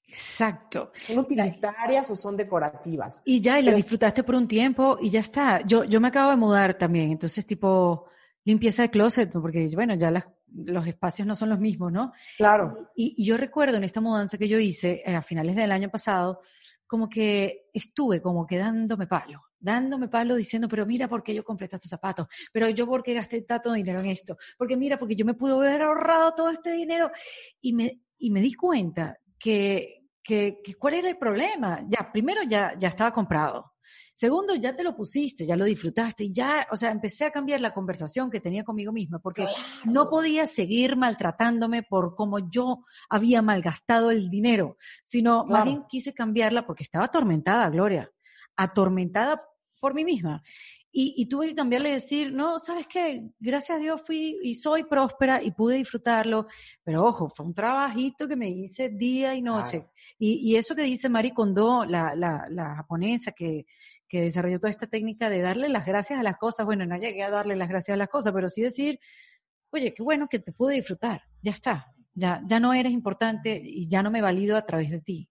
Speaker 1: Exacto.
Speaker 2: ¿Son utilitarias o son decorativas?
Speaker 1: Y ya, y la disfrutaste por un tiempo y ya está. Yo, yo me acabo de mudar también, entonces tipo limpieza de closet, porque bueno, ya los espacios no son los mismos, ¿no?
Speaker 2: Claro.
Speaker 1: Y, yo recuerdo en esta mudanza que yo hice eh, a finales del año pasado, como que estuve como que dándome palo, dándome palo diciendo, pero mira por qué yo compré estos zapatos, pero yo por qué gasté tanto dinero en esto, porque mira, porque yo me pude haber ahorrado todo este dinero y me, y me di cuenta que, que, cuál era el problema. Ya, primero ya, ya estaba comprado. Segundo, ya te lo pusiste, ya lo disfrutaste y ya, o sea, empecé a cambiar la conversación que tenía conmigo misma porque no podía seguir maltratándome por cómo yo había malgastado el dinero, sino más bien quise cambiarla porque estaba atormentada, Gloria, atormentada por mí misma. Y, tuve que cambiarle y decir, no, ¿sabes qué? Gracias a Dios fui y soy próspera y pude disfrutarlo, pero ojo, fue un trabajito que me hice día y noche. Y, eso que dice Mari Kondo, la, la, la japonesa que, que desarrolló toda esta técnica de darle las gracias a las cosas, bueno, no llegué a darle las gracias a las cosas, pero sí decir, oye, qué bueno que te pude disfrutar, ya está, ya, ya no eres importante y ya no me valido a través de ti.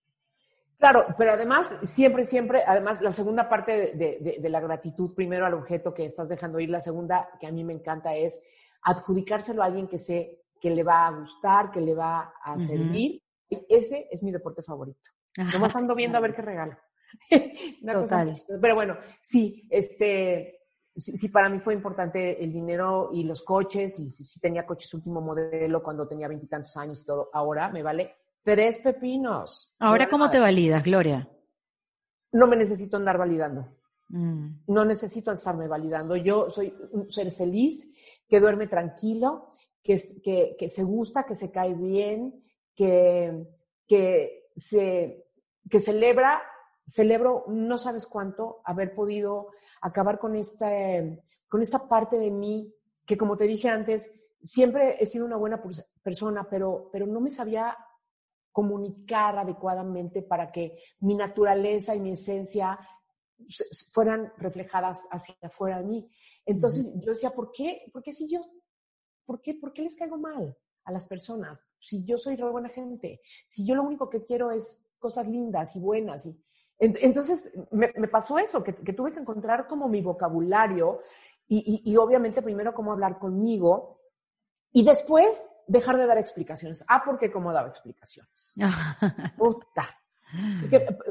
Speaker 2: Claro, pero además, siempre, siempre, además, la segunda parte de, la gratitud, primero al objeto que estás dejando ir, la segunda que a mí me encanta es adjudicárselo a alguien que sé que le va a gustar, que le va a servir. Ese es mi deporte favorito. Nomás ando viendo a ver qué regalo.
Speaker 1: Total.
Speaker 2: pero bueno, sí, este, sí, para mí fue importante el dinero y los coches, y si tenía coches último modelo cuando tenía veintitantos años y todo, ahora me vale Tres pepinos.
Speaker 1: Ahora, ¿cómo te validas, Gloria?
Speaker 2: No me necesito andar validando.
Speaker 1: Mm.
Speaker 2: No necesito estarme validando. Yo soy un ser feliz, que duerme tranquilo, que, que, que se gusta, que se cae bien, que, que, se, que celebra, celebro no sabes cuánto haber podido acabar con esta, con esta parte de mí que, como te dije antes, siempre he sido una buena persona, pero, pero no me sabía comunicar adecuadamente para que mi naturaleza y mi esencia fueran reflejadas hacia afuera de mí. Entonces yo decía, ¿por qué? ¿Por qué si yo, por qué, por qué les caigo mal a las personas? Si yo soy re buena gente, si yo lo único que quiero es cosas lindas y buenas. Y, entonces me, pasó eso, que, tuve que encontrar como mi vocabulario y, y obviamente primero cómo hablar conmigo y después dejar de dar explicaciones. Ah, porque como daba explicaciones. Puta.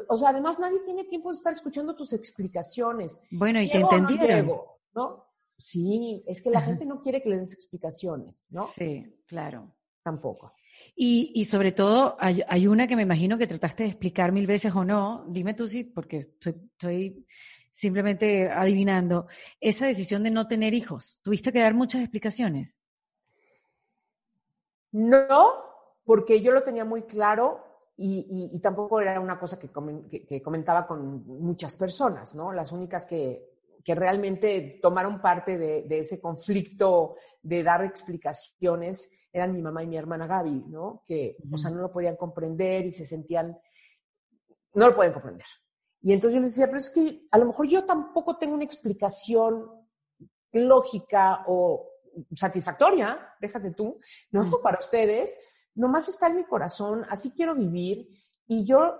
Speaker 2: o sea, además nadie tiene tiempo de estar escuchando tus explicaciones.
Speaker 1: Bueno, y te entendieron.
Speaker 2: ¿no? Sí, es que la gente no quiere que le des explicaciones, ¿no?
Speaker 1: Sí, claro.
Speaker 2: Tampoco.
Speaker 1: Y, y sobre todo, hay, hay, una que me imagino que trataste de explicar mil veces o no. Dime tú sí, porque estoy, estoy simplemente adivinando. Esa decisión de no tener hijos. ¿Tuviste que dar muchas explicaciones?
Speaker 2: No, porque yo lo tenía muy claro y, tampoco era una cosa que, comentaba con muchas personas, ¿no? Las únicas que, realmente tomaron parte de, ese conflicto de dar explicaciones eran mi mamá y mi hermana Gaby, ¿no? Que, o sea, no lo podían comprender y se sentían, no lo pueden comprender. Y entonces yo les decía, pero es que a lo mejor yo tampoco tengo una explicación lógica o satisfactoria, déjate tú, ¿no? Para ustedes, nomás está en mi corazón, así quiero vivir y yo,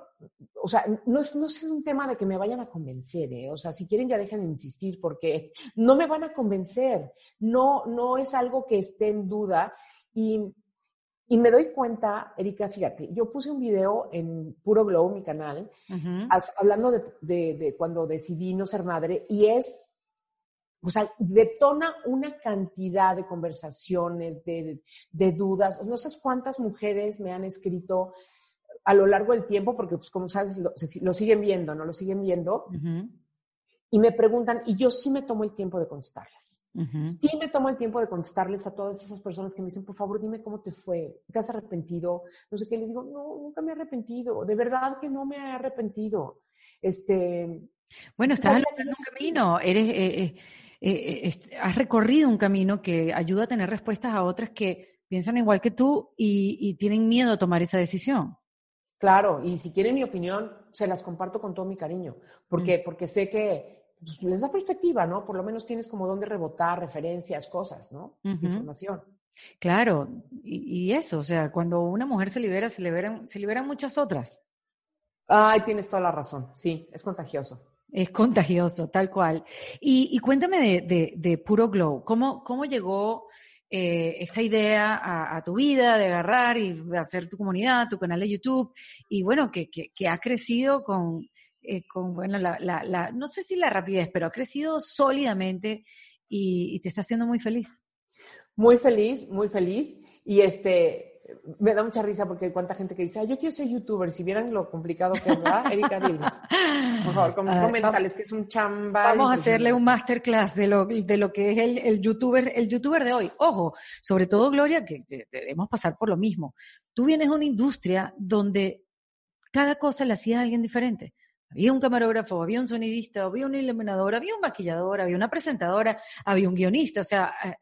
Speaker 2: o sea, no es, no es un tema de que me vayan a convencer, ¿eh? O sea, si quieren ya dejen de insistir porque no me van a convencer, no, no es algo que esté en duda y, y me doy cuenta, Erika, fíjate, yo puse un video en Puro Glow, mi canal, hablando de, de cuando decidí no ser madre y es o sea, detona una cantidad de conversaciones, de, dudas. No sé cuántas mujeres me han escrito a lo largo del tiempo, porque pues como sabes, lo, siguen viendo, ¿no? Lo siguen viendo. Y me preguntan, y yo sí me tomo el tiempo de contestarles. Sí me tomo el tiempo de contestarles a todas esas personas que me dicen, por favor, dime cómo te fue. ¿Te has arrepentido? No sé qué. Les digo, no, nunca me he arrepentido. De verdad que no me he arrepentido. Este...
Speaker 1: Bueno, estás en un camino. Eres... Eh, eh, eh, eh, has recorrido un camino que ayuda a tener respuestas a otras que piensan igual que tú y, tienen miedo a tomar esa decisión.
Speaker 2: Claro, y si quieren mi opinión, se las comparto con todo mi cariño, porque, mm. porque sé que pues, les da perspectiva, ¿no? Por lo menos tienes como dónde rebotar, referencias, cosas, ¿no? Información.
Speaker 1: Claro, y, eso, o sea, cuando una mujer se libera, se liberan, se liberan muchas otras.
Speaker 2: Ay, tienes toda la razón, sí, es contagioso.
Speaker 1: Es contagioso, tal cual. Y, cuéntame de, Puro Glow, ¿cómo, cómo llegó eh, esta idea a, tu vida de agarrar y hacer tu comunidad, tu canal de YouTube? Y bueno, que, que, ha crecido con, eh, con bueno, la, la, no sé si la rapidez, pero ha crecido sólidamente y te está haciendo muy feliz.
Speaker 2: Muy feliz, muy feliz. Y este, me da mucha risa porque hay cuánta gente que dice, yo quiero ser youtuber. Si vieran lo complicado que es, ¿verdad? Erika, diles. Por favor, comentales que es un chamba.
Speaker 1: Vamos a hacerle un masterclass de lo, de lo que es el, el, youtuber, el youtuber de hoy. Ojo, sobre todo, Gloria, que debemos pasar por lo mismo. Tú vienes de una industria donde cada cosa la hacía alguien diferente. Había un camarógrafo, había un sonidista, había un iluminador, había un maquillador, había una presentadora, había un guionista. O sea, eh,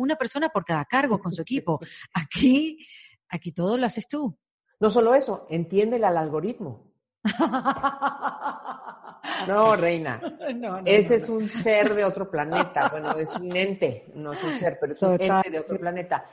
Speaker 1: una persona por cada cargo con su equipo. Aquí, aquí todo lo haces tú.
Speaker 2: No solo eso, entiéndele al algoritmo. No, reina. Ese es un ser de otro planeta. Bueno, es un ente, no es un ser, pero es un ente de otro planeta.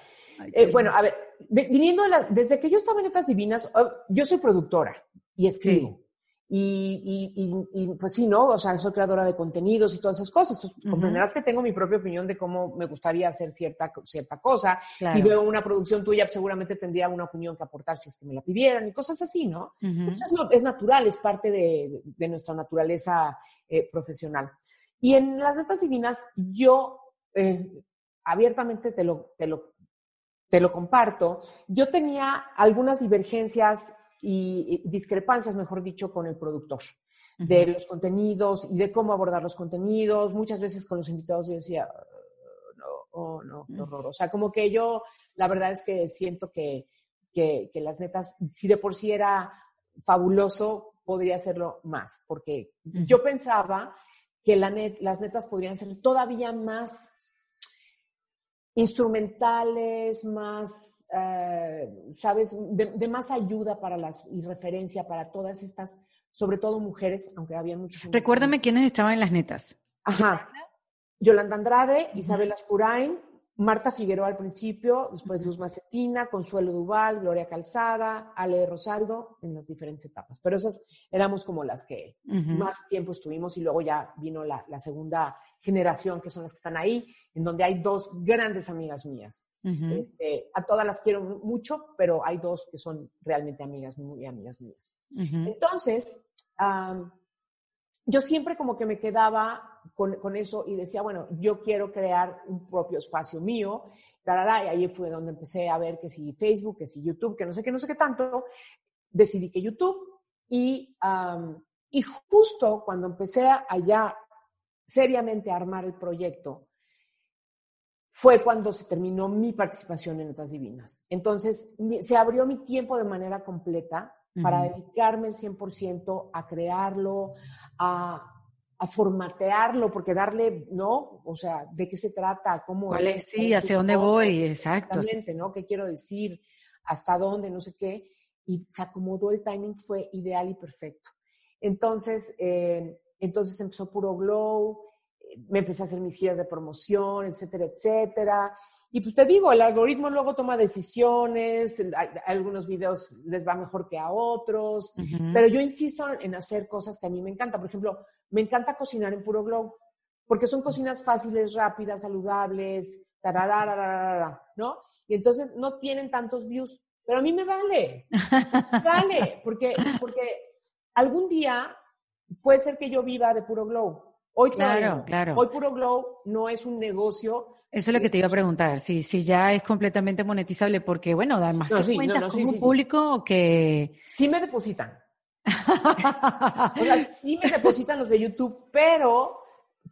Speaker 2: Eh, bueno, a ver, viniendo desde que yo estaba en Netas Divinas, oh, yo soy productora y escribo. Y, y, y, pues sí, ¿no? O sea, soy creadora de contenidos y todas esas cosas. Entonces, comprenderás que tengo mi propia opinión de cómo me gustaría hacer cierta, cierta cosa. Si veo una producción tuya, seguramente tendría una opinión que aportar si es que me la pidieran y cosas así, ¿no? Entonces, es natural, es parte de, de nuestra naturaleza eh, profesional. Y en las letras divinas, yo eh, abiertamente te lo, te, lo, te lo comparto. Yo tenía algunas divergencias y, discrepancias, mejor dicho, con el productor de los contenidos y de cómo abordar los contenidos. Muchas veces con los invitados yo decía, no, oh, no, no, horror. O sea, como que yo, la verdad es que siento que, que, las netas, si de por sí era fabuloso, podría hacerlo más, porque yo pensaba que la net, las netas podrían ser todavía más instrumentales, más, eh, ¿sabes?, de, más ayuda para las y referencia para todas estas, sobre todo mujeres, aunque había muchos.
Speaker 1: Recuérdame quiénes estaban en las netas.
Speaker 2: Ajá. Yolanda Andrade, Isabel Aspurain, Marta Figueroa al principio, después Luz Macetina, Consuelo Duval, Gloria Calzada, Ale Rosaldo, en las diferentes etapas. Pero esas éramos como las que más tiempo estuvimos y luego ya vino la, segunda generación, que son las que están ahí, en donde hay dos grandes amigas mías. Este, a todas las quiero mucho, pero hay dos que son realmente amigas, muy amigas mías. Entonces, yo siempre como que me quedaba con, eso y decía, bueno, yo quiero crear un propio espacio mío, y ahí fue donde empecé a ver que si Facebook, que si YouTube, que no sé qué, no sé qué tanto, decidí que YouTube y, y justo cuando empecé allá seriamente a armar el proyecto, fue cuando se terminó mi participación en Otras Divinas. Entonces, se abrió mi tiempo de manera completa para dedicarme el 100% a crearlo, a, formatearlo, porque darle, ¿no? O sea, ¿de qué se trata? ¿Cómo
Speaker 1: ¿Cuál es? Sí, hacia dónde voy, exacto.
Speaker 2: Exactamente, ¿no? ¿Qué quiero decir? ¿Hasta dónde? No sé qué. Y se acomodó el timing, fue ideal y perfecto. Entonces, eh, entonces empezó Puro Glow, me empecé a hacer mis giras de promoción, etcétera, etcétera. Y pues te digo, el algoritmo luego toma decisiones, a, algunos videos les va mejor que a otros, pero yo insisto en hacer cosas que a mí me encantan. Por ejemplo, me encanta cocinar en Puro Glow, porque son cocinas fáciles, rápidas, saludables, ¿no? Y entonces no tienen tantos views, pero a mí me vale, vale, porque, porque algún día puede ser que yo viva de Puro Glow. Hoy claro, claro. Hoy Puro Glow no es un negocio
Speaker 1: eso es lo que te iba a preguntar, si, si ya es completamente monetizable, porque bueno, además no, sí, cuentas con un público que...
Speaker 2: Sí me depositan. o sea, sí me depositan los de YouTube, pero,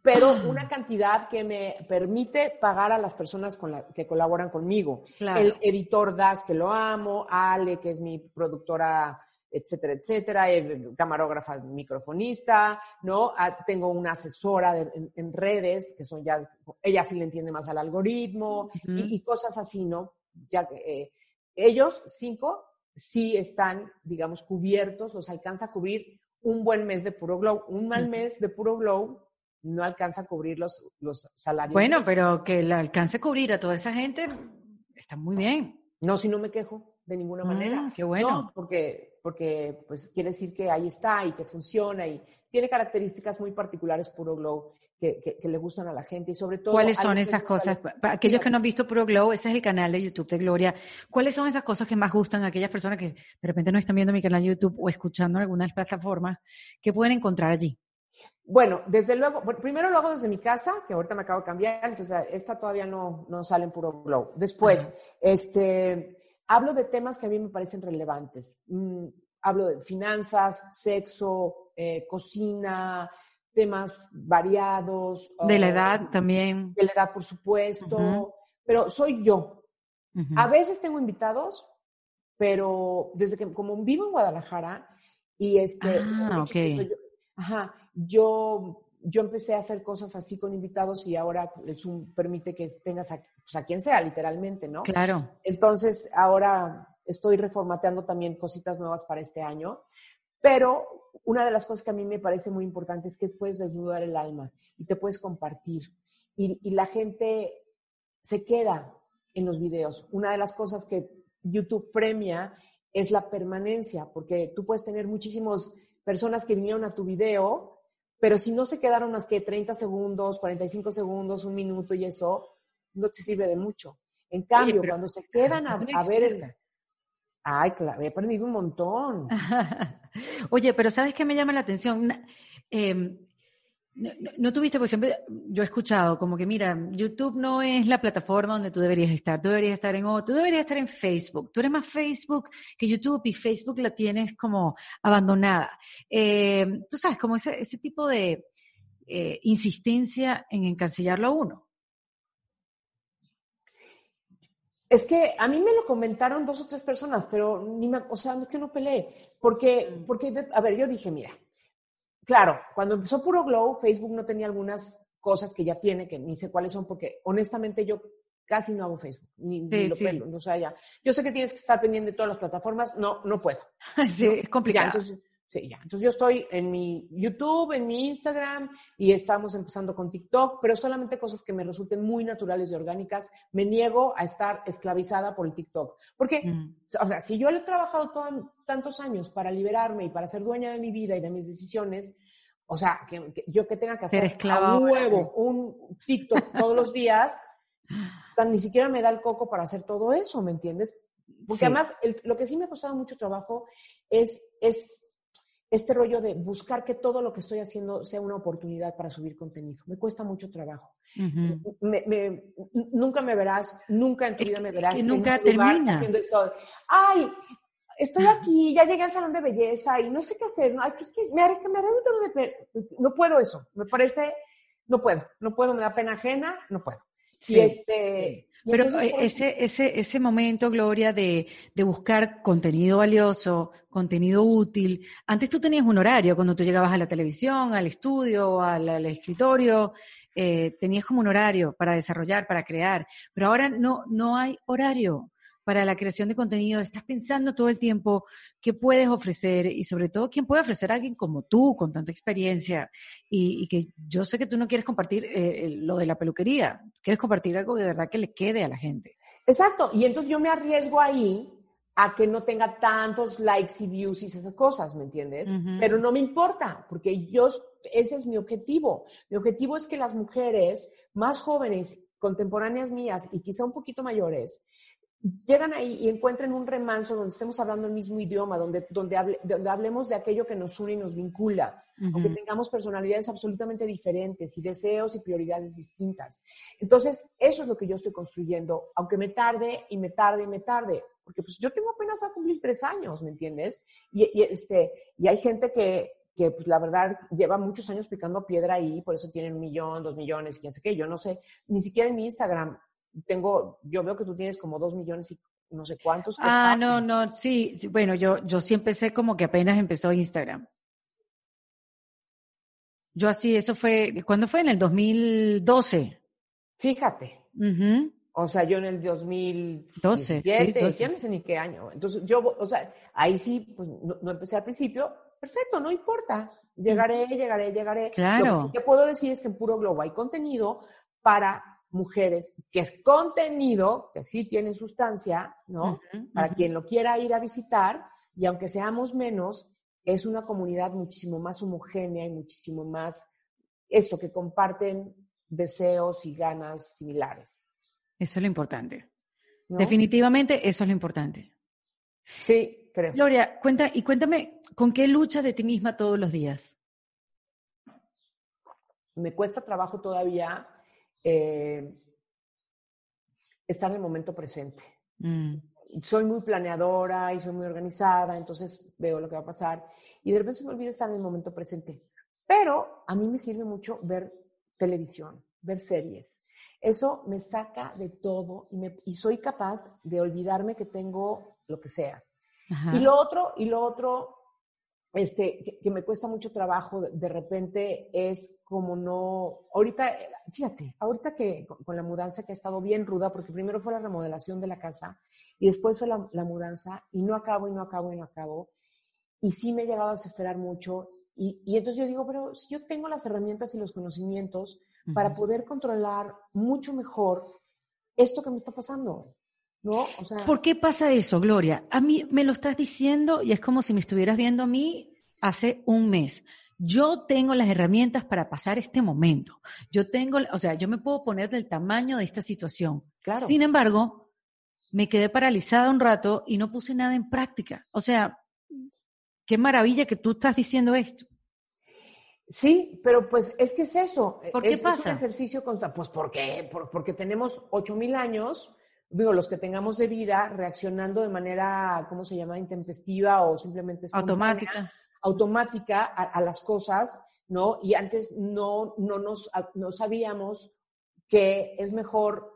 Speaker 2: pero una cantidad que me permite pagar a las personas con la, que colaboran conmigo. El editor Das, que lo amo, Ale, que es mi productora etcétera, etcétera, eh, camarógrafa, microfonista, ¿no? Ah, tengo una asesora en, redes, que son ya, ella sí le entiende más al algoritmo y, cosas así, ¿no? Ya eh, ellos, cinco, sí están, digamos, cubiertos, los alcanza a cubrir un buen mes de puro glow. Un mal mes de puro glow no alcanza a cubrir los, los salarios.
Speaker 1: Bueno, pero que la alcance a cubrir a toda esa gente está muy bien.
Speaker 2: No, si no me quejo de ninguna manera.
Speaker 1: Mm, qué bueno.
Speaker 2: porque, porque pues quiere decir que ahí está y que funciona y tiene características muy particulares Puro Glow que, que, le gustan a la gente y sobre todo...
Speaker 1: ¿Cuáles son esas cosas? Para aquellos que no han visto Puro Glow, ese es el canal de YouTube de Gloria. ¿Cuáles son esas cosas que más gustan a aquellas personas que de repente no están viendo mi canal de YouTube o escuchando en algunas plataformas que pueden encontrar allí?
Speaker 2: Bueno, desde luego, primero lo hago desde mi casa, que ahorita me acabo de cambiar, entonces esta todavía no, no sale en puro glow. Después, este, hablo de temas que a mí me parecen relevantes. Mm, hablo de finanzas, sexo, eh, cocina, temas variados.
Speaker 1: De la edad um, también.
Speaker 2: De la edad, por supuesto. Pero soy yo. A veces tengo invitados, pero desde que, como vivo en Guadalajara, y este.
Speaker 1: Ah, ok.
Speaker 2: ajá, yo yo empecé a hacer cosas así con invitados y ahora Zoom permite que tengas a, pues, a quien sea, literalmente, ¿no?
Speaker 1: Claro.
Speaker 2: Entonces, ahora estoy reformateando también cositas nuevas para este año, pero una de las cosas que a mí me parece muy importante es que puedes desnudar el alma y te puedes compartir y, y la gente se queda en los videos. Una de las cosas que YouTube premia es la permanencia, porque tú puedes tener muchísimas personas que vinieron a tu video pero si no se quedaron más que 30 segundos, 45 segundos, un minuto y eso, no te sirve de mucho. En cambio, cuando se quedan a, ver el... Ay, claro, he aprendido un montón.
Speaker 1: Oye, pero ¿sabes qué me llama la atención? Eh, no, tuviste, por siempre yo he escuchado como que, mira, YouTube no es la plataforma donde tú deberías estar, tú deberías estar en otro, tú deberías estar en Facebook, tú eres más Facebook que YouTube y Facebook la tienes como abandonada. Eh, tú sabes, como ese, ese tipo de eh, insistencia en encancillarlo a uno.
Speaker 2: Es que a mí me lo comentaron dos o tres personas, pero ni me, o sea, no es que no peleé, porque, mm. porque, a ver, yo dije, mira, claro, cuando empezó Puro Glow, Facebook no tenía algunas cosas que ya tiene, que ni sé cuáles son, porque honestamente yo casi no hago Facebook, ni, lo pelo, o sea, ya. Yo sé que tienes que estar pendiente de todas las plataformas, no, no puedo.
Speaker 1: Sí, es complicado.
Speaker 2: entonces, sí, ya. Entonces yo estoy en mi YouTube, en mi Instagram y estamos empezando con TikTok, pero solamente cosas que me resulten muy naturales y orgánicas. Me niego a estar esclavizada por el TikTok. Porque, mm. o sea, si yo he trabajado tantos años para liberarme y para ser dueña de mi vida y de mis decisiones, o sea, que, yo que tenga que hacer a huevo un TikTok todos los días, tan, ni siquiera me da el coco para hacer todo eso, ¿me entiendes? Porque además, lo que sí me ha costado mucho trabajo es, es este rollo de buscar que todo lo que estoy haciendo sea una oportunidad para subir contenido. Me cuesta mucho trabajo. nunca me verás, nunca en tu vida me verás.
Speaker 1: Que nunca termina.
Speaker 2: Haciendo esto. Ay, estoy aquí, ya llegué al salón de belleza y no sé qué hacer. No, es que me haré, me haré de... No puedo eso. Me parece, no puedo, no puedo, me da pena ajena, no puedo. Y este...
Speaker 1: Pero eh, ese, ese, ese momento, Gloria, de, de, buscar contenido valioso, contenido útil, antes tú tenías un horario cuando tú llegabas a la televisión, al estudio, al, al escritorio, eh, tenías como un horario para desarrollar, para crear, pero ahora no, no hay horario para la creación de contenido, estás pensando todo el tiempo qué puedes ofrecer y sobre todo quién puede ofrecer a alguien como tú, con tanta experiencia y, que yo sé que tú no quieres compartir eh, lo de la peluquería, quieres compartir algo de verdad que le quede a la gente.
Speaker 2: Exacto, y entonces yo me arriesgo ahí a que no tenga tantos likes y views y esas cosas, ¿me entiendes? Pero no me importa, porque yo, ese es mi objetivo. Mi objetivo es que las mujeres más jóvenes, contemporáneas mías y quizá un poquito mayores, llegan ahí y encuentren un remanso donde estemos hablando el mismo idioma, donde, donde, donde hablemos de aquello que nos une y nos vincula, aunque tengamos personalidades absolutamente diferentes y deseos y prioridades distintas. Entonces, eso es lo que yo estoy construyendo, aunque me tarde y me tarde y me tarde, porque pues yo tengo apenas a cumplir tres años, ¿me entiendes? Y, este, y hay gente que, que pues la verdad lleva muchos años picando piedra ahí, por eso tienen un millón, dos millones, quién sé qué, yo no sé, ni siquiera en mi Instagram tengo, yo veo que tú tienes como dos millones y no sé cuántos.
Speaker 1: Ah, no, no, sí, bueno, yo, yo sí empecé como que apenas empezó Instagram. Yo así, eso fue, ¿cuándo fue? En el 2012.
Speaker 2: Fíjate. O sea, yo en el 2012, ya no sé ni qué año. Entonces, yo, o sea, ahí sí, pues no, empecé al principio. Perfecto, no importa. Llegaré, llegaré, llegaré.
Speaker 1: Claro.
Speaker 2: Lo que puedo decir es que en Puro Globo hay contenido para mujeres, que es contenido, que sí tiene sustancia, ¿no? para quien lo quiera ir a visitar, y aunque seamos menos, es una comunidad muchísimo más homogénea y muchísimo más esto, que comparten deseos y ganas similares.
Speaker 1: Eso es lo importante. Definitivamente eso es lo importante.
Speaker 2: Sí, creo.
Speaker 1: Gloria, cuenta, y cuéntame, ¿con qué luchas de ti misma todos los días?
Speaker 2: Me cuesta trabajo todavía eh, estar en el momento presente. Mm. Soy muy planeadora y soy muy organizada, entonces veo lo que va a pasar y de repente se me olvida estar en el momento presente. Pero a mí me sirve mucho ver televisión, ver series. Eso me saca de todo y, soy capaz de olvidarme que tengo lo que sea. Y lo otro, y lo otro este, que, me cuesta mucho trabajo de, repente es como no, ahorita, fíjate, ahorita que con, la mudanza que ha estado bien ruda, porque primero fue la remodelación de la casa y después fue la, la mudanza y no acabo y no acabo y no acabo. Y sí me he llegado a desesperar mucho y, y, entonces yo digo, pero si yo tengo las herramientas y los conocimientos para poder controlar mucho mejor esto que me está pasando, ¿no?
Speaker 1: O sea, ¿Por qué pasa eso, Gloria? A mí me lo estás diciendo y es como si me estuvieras viendo a mí hace un mes. Yo tengo las herramientas para pasar este momento. Yo tengo, o sea, yo me puedo poner del tamaño de esta situación.
Speaker 2: Claro.
Speaker 1: Sin embargo, me quedé paralizada un rato y no puse nada en práctica. O sea, qué maravilla que tú estás diciendo esto.
Speaker 2: Sí, pero pues es que es eso.
Speaker 1: ¿Por qué
Speaker 2: es,
Speaker 1: pasa?
Speaker 2: Es un ejercicio constante. Pues ¿por qué? porque tenemos ocho mil años, digo, los que tengamos de vida reaccionando de manera, ¿cómo se llama? Intempestiva o simplemente
Speaker 1: automática.
Speaker 2: Automática a, las cosas, ¿no? Y antes no, no, nos, no sabíamos que es mejor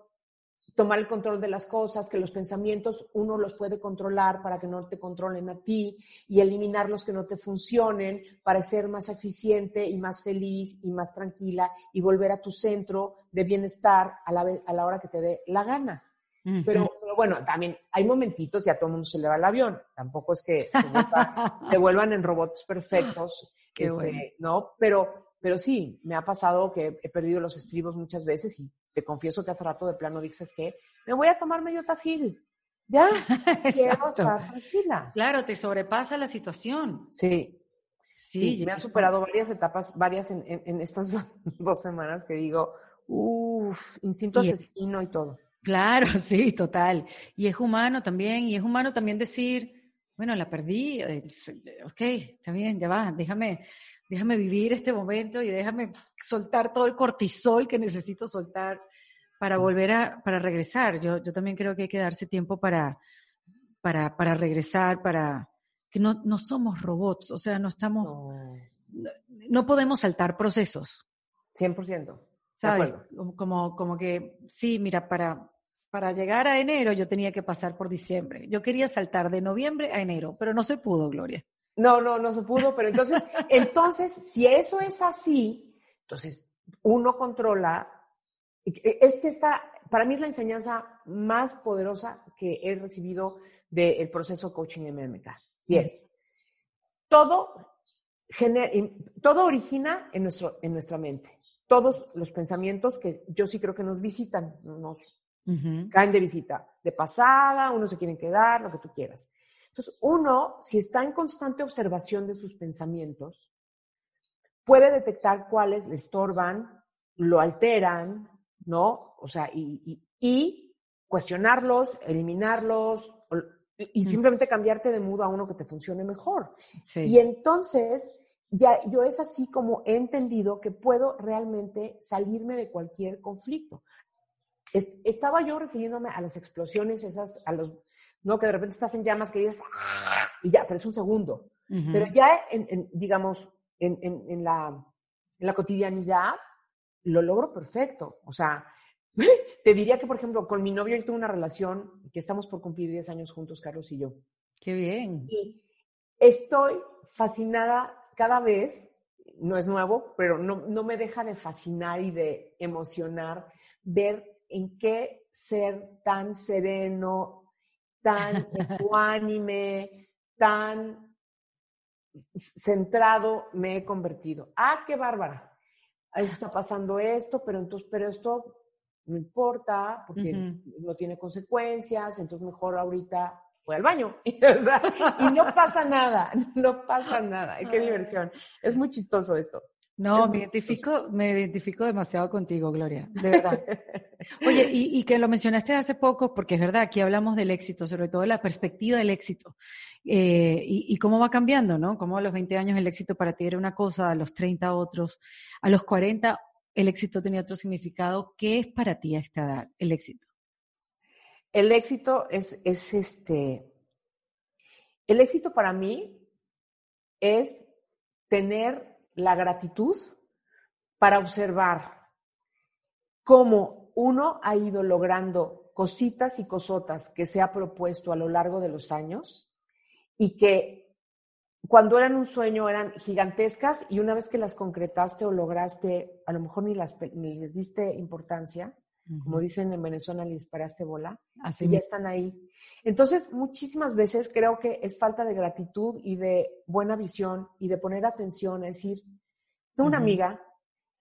Speaker 2: tomar el control de las cosas, que los pensamientos uno los puede controlar para que no te controlen a ti y eliminar los que no te funcionen para ser más eficiente y más feliz y más tranquila y volver a tu centro de bienestar a la, a la hora que te dé la gana. Pero, bueno, también hay momentitos y a todo el mundo se le va el avión. Tampoco es que se, vuelvan en robots perfectos, este, ¿no? Pero, pero sí, me ha pasado que he perdido los estribos muchas veces y te confieso que hace rato de plano dices que me voy a tomar medio tafil. Ya, quiero estar tranquila.
Speaker 1: Claro, te sobrepasa la situación.
Speaker 2: Sí. Sí, me han superado varias etapas, varias en, en, estas dos semanas que digo, uff, instinto asesino y todo.
Speaker 1: Claro, sí, total. Y es humano también, y es humano también decir, bueno, la perdí, eh, ok, está bien, ya va, déjame, déjame vivir este momento y déjame soltar todo el cortisol que necesito soltar para volver a, para regresar. Yo, yo también creo que hay que darse tiempo para, para, para regresar, para que no, no somos robots, o sea, no estamos, no, podemos saltar procesos.
Speaker 2: 100%.
Speaker 1: ¿Sabes? Como, como que, sí, mira, para, para llegar a enero yo tenía que pasar por diciembre. Yo quería saltar de noviembre a enero, pero no se pudo, Gloria.
Speaker 2: No, no, no se pudo, pero entonces, entonces, si eso es así, entonces uno controla. Es que esta, para mí es la enseñanza más poderosa que he recibido del proceso coaching MMK. Y es, todo, todo origina en, nuestro, en nuestra mente. Todos los pensamientos que yo sí creo que nos visitan, nos caen de visita, de pasada, uno se quieren quedar, lo que tú quieras. Entonces, uno, si está en constante observación de sus pensamientos, puede detectar cuáles le estorban, lo alteran, ¿no? O sea, y, cuestionarlos, eliminarlos, y simplemente cambiarte de mood a uno que te funcione mejor. Y entonces, ya yo es así como he entendido que puedo realmente salirme de cualquier conflicto estaba yo refiriéndome a las explosiones esas, a los, no, que de repente estás en llamas que dices, ¡ah! y ya, pero es un segundo. Pero ya, en, digamos, en, la, la cotidianidad, lo logro perfecto. O sea, te diría que, por ejemplo, con mi novio yo tengo una relación que estamos por cumplir 10 años juntos, Carlos y yo.
Speaker 1: Qué bien.
Speaker 2: Y estoy fascinada cada vez, no es nuevo, pero no, no me deja de fascinar y de emocionar ver en qué ser tan sereno, tan ecuánime, tan centrado me he convertido. Ah, qué bárbara. Ahí está pasando esto, pero entonces, pero esto no importa porque no tiene consecuencias, entonces mejor ahorita voy al baño. y no pasa nada, no pasa nada. Qué diversión. Es muy chistoso esto.
Speaker 1: No, me identifico, me identifico demasiado contigo, Gloria, de verdad. Oye, y, que lo mencionaste hace poco, porque es verdad, aquí hablamos del éxito, sobre todo la perspectiva del éxito, eh, y, cómo va cambiando, ¿no? Cómo a los 20 años el éxito para ti era una cosa, a los 30 otros, a los 40 el éxito tenía otro significado. ¿Qué es para ti a esta edad el éxito?
Speaker 2: El éxito es, es este, el éxito para mí es tener la gratitud para observar cómo uno ha ido logrando cositas y cosotas que se ha propuesto a lo largo de los años y que cuando eran un sueño eran gigantescas y una vez que las concretaste o lograste, a lo mejor ni, las, ni les diste importancia, como dicen en Venezuela, les paraste bola, Así y ya están ahí. Entonces, muchísimas veces creo que es falta de gratitud y de buena visión y de poner atención, es decir, tengo una amiga,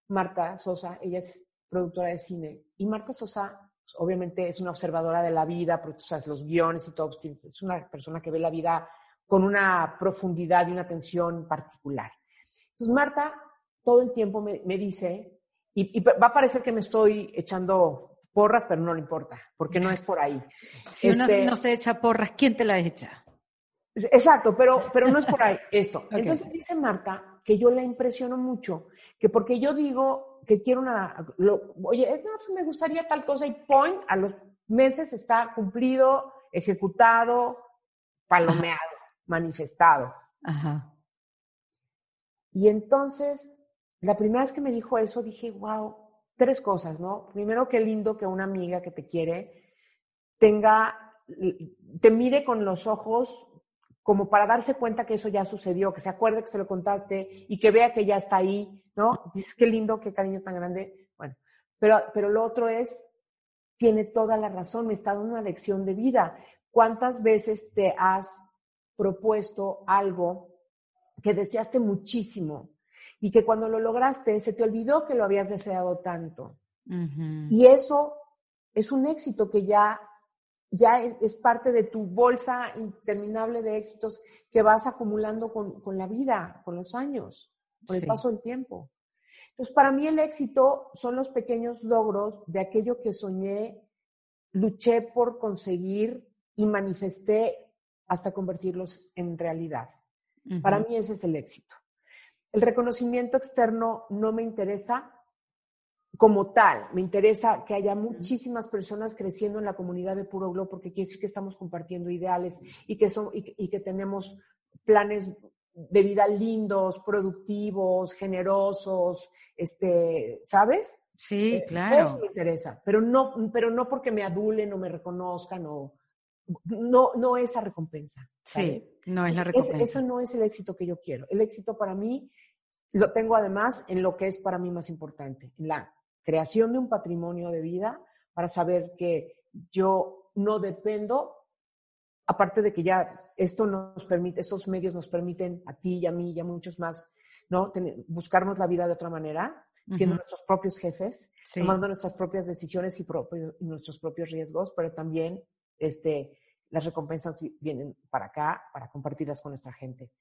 Speaker 2: Marta Sosa, ella es productora de cine, y Marta Sosa pues, obviamente es una observadora de la vida, porque, los guiones y todo, pues, es una persona que ve la vida con una profundidad y una atención particular. Entonces, Marta todo el tiempo me, me dice, y, va a parecer que me estoy echando porras, pero no le importa, porque no es por ahí.
Speaker 1: Si uno este no se echa porras, ¿quién te la echa?
Speaker 2: Exacto, pero, pero no es por ahí esto. Entonces dice Marta que yo la impresiono mucho, que porque yo digo que quiero una, oye, es, no, pues me gustaría tal cosa y point, a los meses está cumplido, ejecutado, palomeado, manifestado. Ajá. Y entonces la primera vez que me dijo eso dije, wow, tres cosas, ¿no? Primero, qué lindo que una amiga que te quiere tenga, te mire con los ojos como para darse cuenta que eso ya sucedió, que se acuerde que se lo contaste y que vea que ya está ahí, ¿no? Dices, qué lindo, qué cariño tan grande. Bueno, pero, pero lo otro es, tiene toda la razón, me está dando una lección de vida. ¿Cuántas veces te has propuesto algo que deseaste muchísimo y que cuando lo lograste se te olvidó que lo habías deseado tanto. Y eso es un éxito que ya, ya es, parte de tu bolsa interminable de éxitos que vas acumulando con, con la vida, con los años, con el paso del tiempo. Entonces, para mí el éxito son los pequeños logros de aquello que soñé, luché por conseguir y manifesté hasta convertirlos en realidad. Para mí ese es el éxito. El reconocimiento externo no me interesa como tal, me interesa que haya muchísimas personas creciendo en la comunidad de Puro Globo porque quiere decir que estamos compartiendo ideales y que, son, y, que tenemos planes de vida lindos, productivos, generosos, este, ¿sabes?
Speaker 1: Sí, eh, claro.
Speaker 2: Eso me interesa, pero no, pero no porque me adulen o me reconozcan o no, no esa recompensa.
Speaker 1: Sí, no es la recompensa.
Speaker 2: eso no es el éxito que yo quiero. El éxito para mí lo tengo además en lo que es para mí más importante, en la creación de un patrimonio de vida para saber que yo no dependo, aparte de que ya esto nos permite, estos medios nos permiten a ti y a mí y a muchos más, ¿no? buscarnos la vida de otra manera, siendo nuestros propios jefes, tomando nuestras propias decisiones y, y, nuestros propios riesgos, pero también este, las recompensas vienen para acá, para compartirlas con nuestra gente.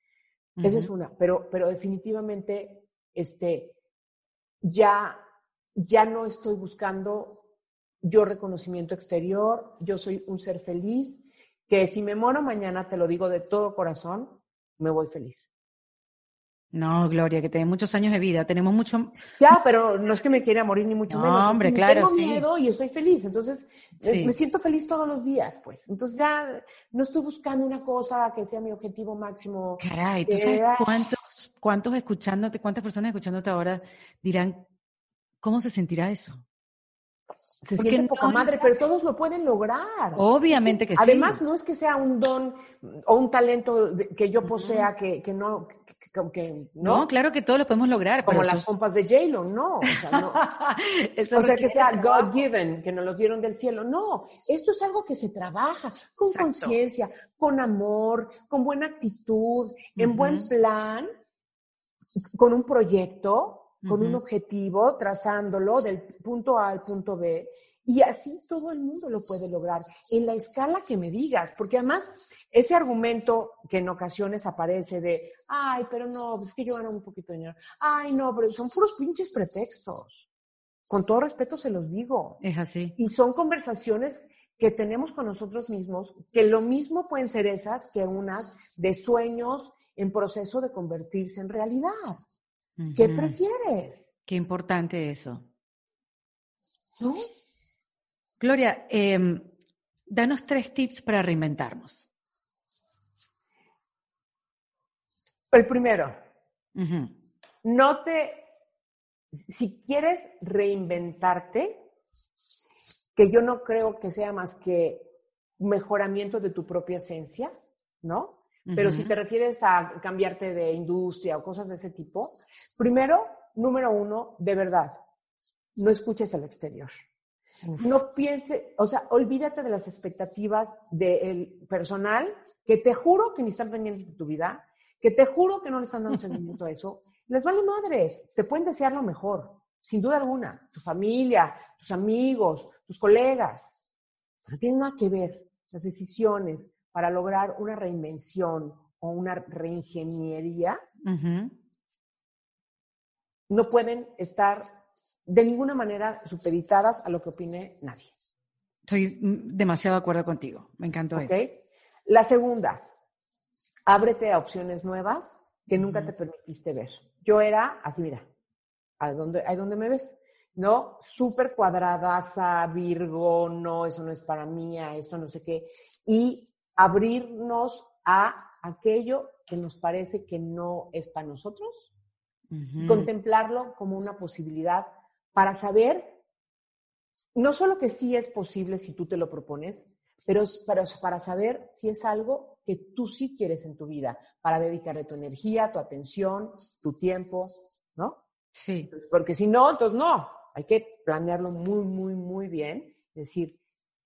Speaker 2: Esa es una, pero, pero definitivamente este, ya, ya no estoy buscando yo reconocimiento exterior, yo soy un ser feliz, que si me muero mañana, te lo digo de todo corazón, me voy feliz.
Speaker 1: No, Gloria, que tenés muchos años de vida, tenemos mucho...
Speaker 2: Ya, pero no es que me quiera morir ni mucho menos.
Speaker 1: hombre, claro,
Speaker 2: Tengo miedo y estoy feliz, entonces eh, me siento feliz todos los días, pues. Entonces ya no estoy buscando una cosa que sea mi objetivo máximo.
Speaker 1: Caray, ¿tú sabes cuántos, cuántos escuchándote, cuántas personas escuchándote ahora dirán, ¿cómo se sentirá eso?
Speaker 2: se siente poca madre, pero todos lo pueden lograr.
Speaker 1: Obviamente que, sí.
Speaker 2: Además, no es que sea un don o un talento que yo posea que, que no, que, ¿no?
Speaker 1: claro que todo lo podemos lograr.
Speaker 2: Como las pompas de J-Lo, no. O sea, no. o sea que sea God-given, que nos los dieron del cielo. No, esto es algo que se trabaja con conciencia, con amor, con buena actitud, en buen plan, con un proyecto, con un objetivo, trazándolo del punto A al punto B. Y así todo el mundo lo puede lograr, en la escala que me digas, porque además ese argumento que en ocasiones aparece de, ay, pero no, es que yo gano un poquito de dinero, ay, no, pero son puros pinches pretextos. Con todo respeto se los digo.
Speaker 1: Es así.
Speaker 2: Y son conversaciones que tenemos con nosotros mismos, que lo mismo pueden ser esas que unas de sueños en proceso de convertirse en realidad. ¿Qué prefieres?
Speaker 1: Qué importante eso.
Speaker 2: ¿No?
Speaker 1: Gloria, em, danos tres tips para reinventarnos.
Speaker 2: El primero, no te, si quieres reinventarte, que yo no creo que sea más que mejoramiento de tu propia esencia, ¿no? Pero si te refieres a cambiarte de industria o cosas de ese tipo, primero, número uno, de verdad, no escuches al exterior. No piense, o sea, olvídate de las expectativas del personal, que te juro que ni están pendientes de tu vida, que te juro que no le están dando seguimiento a eso. Les vale madres, te pueden desear lo mejor, sin duda alguna. Tu familia, tus amigos, tus colegas. No tiene nada que ver las decisiones para lograr una reinvención o una reingeniería. No pueden estar de ninguna manera supeditadas a lo que opine nadie.
Speaker 1: Estoy demasiado de acuerdo contigo. Me encantó eso.
Speaker 2: La segunda, ábrete a opciones nuevas que nunca te permitiste ver. Yo era así, mira, ¿a dónde, ¿a dónde me ves? ¿No? Súper cuadradaza, Virgo, no, eso no es para mí, esto no sé qué. Y abrirnos a aquello que nos parece que no es para nosotros, contemplarlo como una posibilidad para saber no solo que sí es posible si tú te lo propones, pero, para saber si es algo que tú sí quieres en tu vida, para dedicarle tu energía, tu atención, tu tiempo, ¿no?
Speaker 1: Sí.
Speaker 2: porque si no, entonces no, hay que planearlo muy, muy, muy bien, decir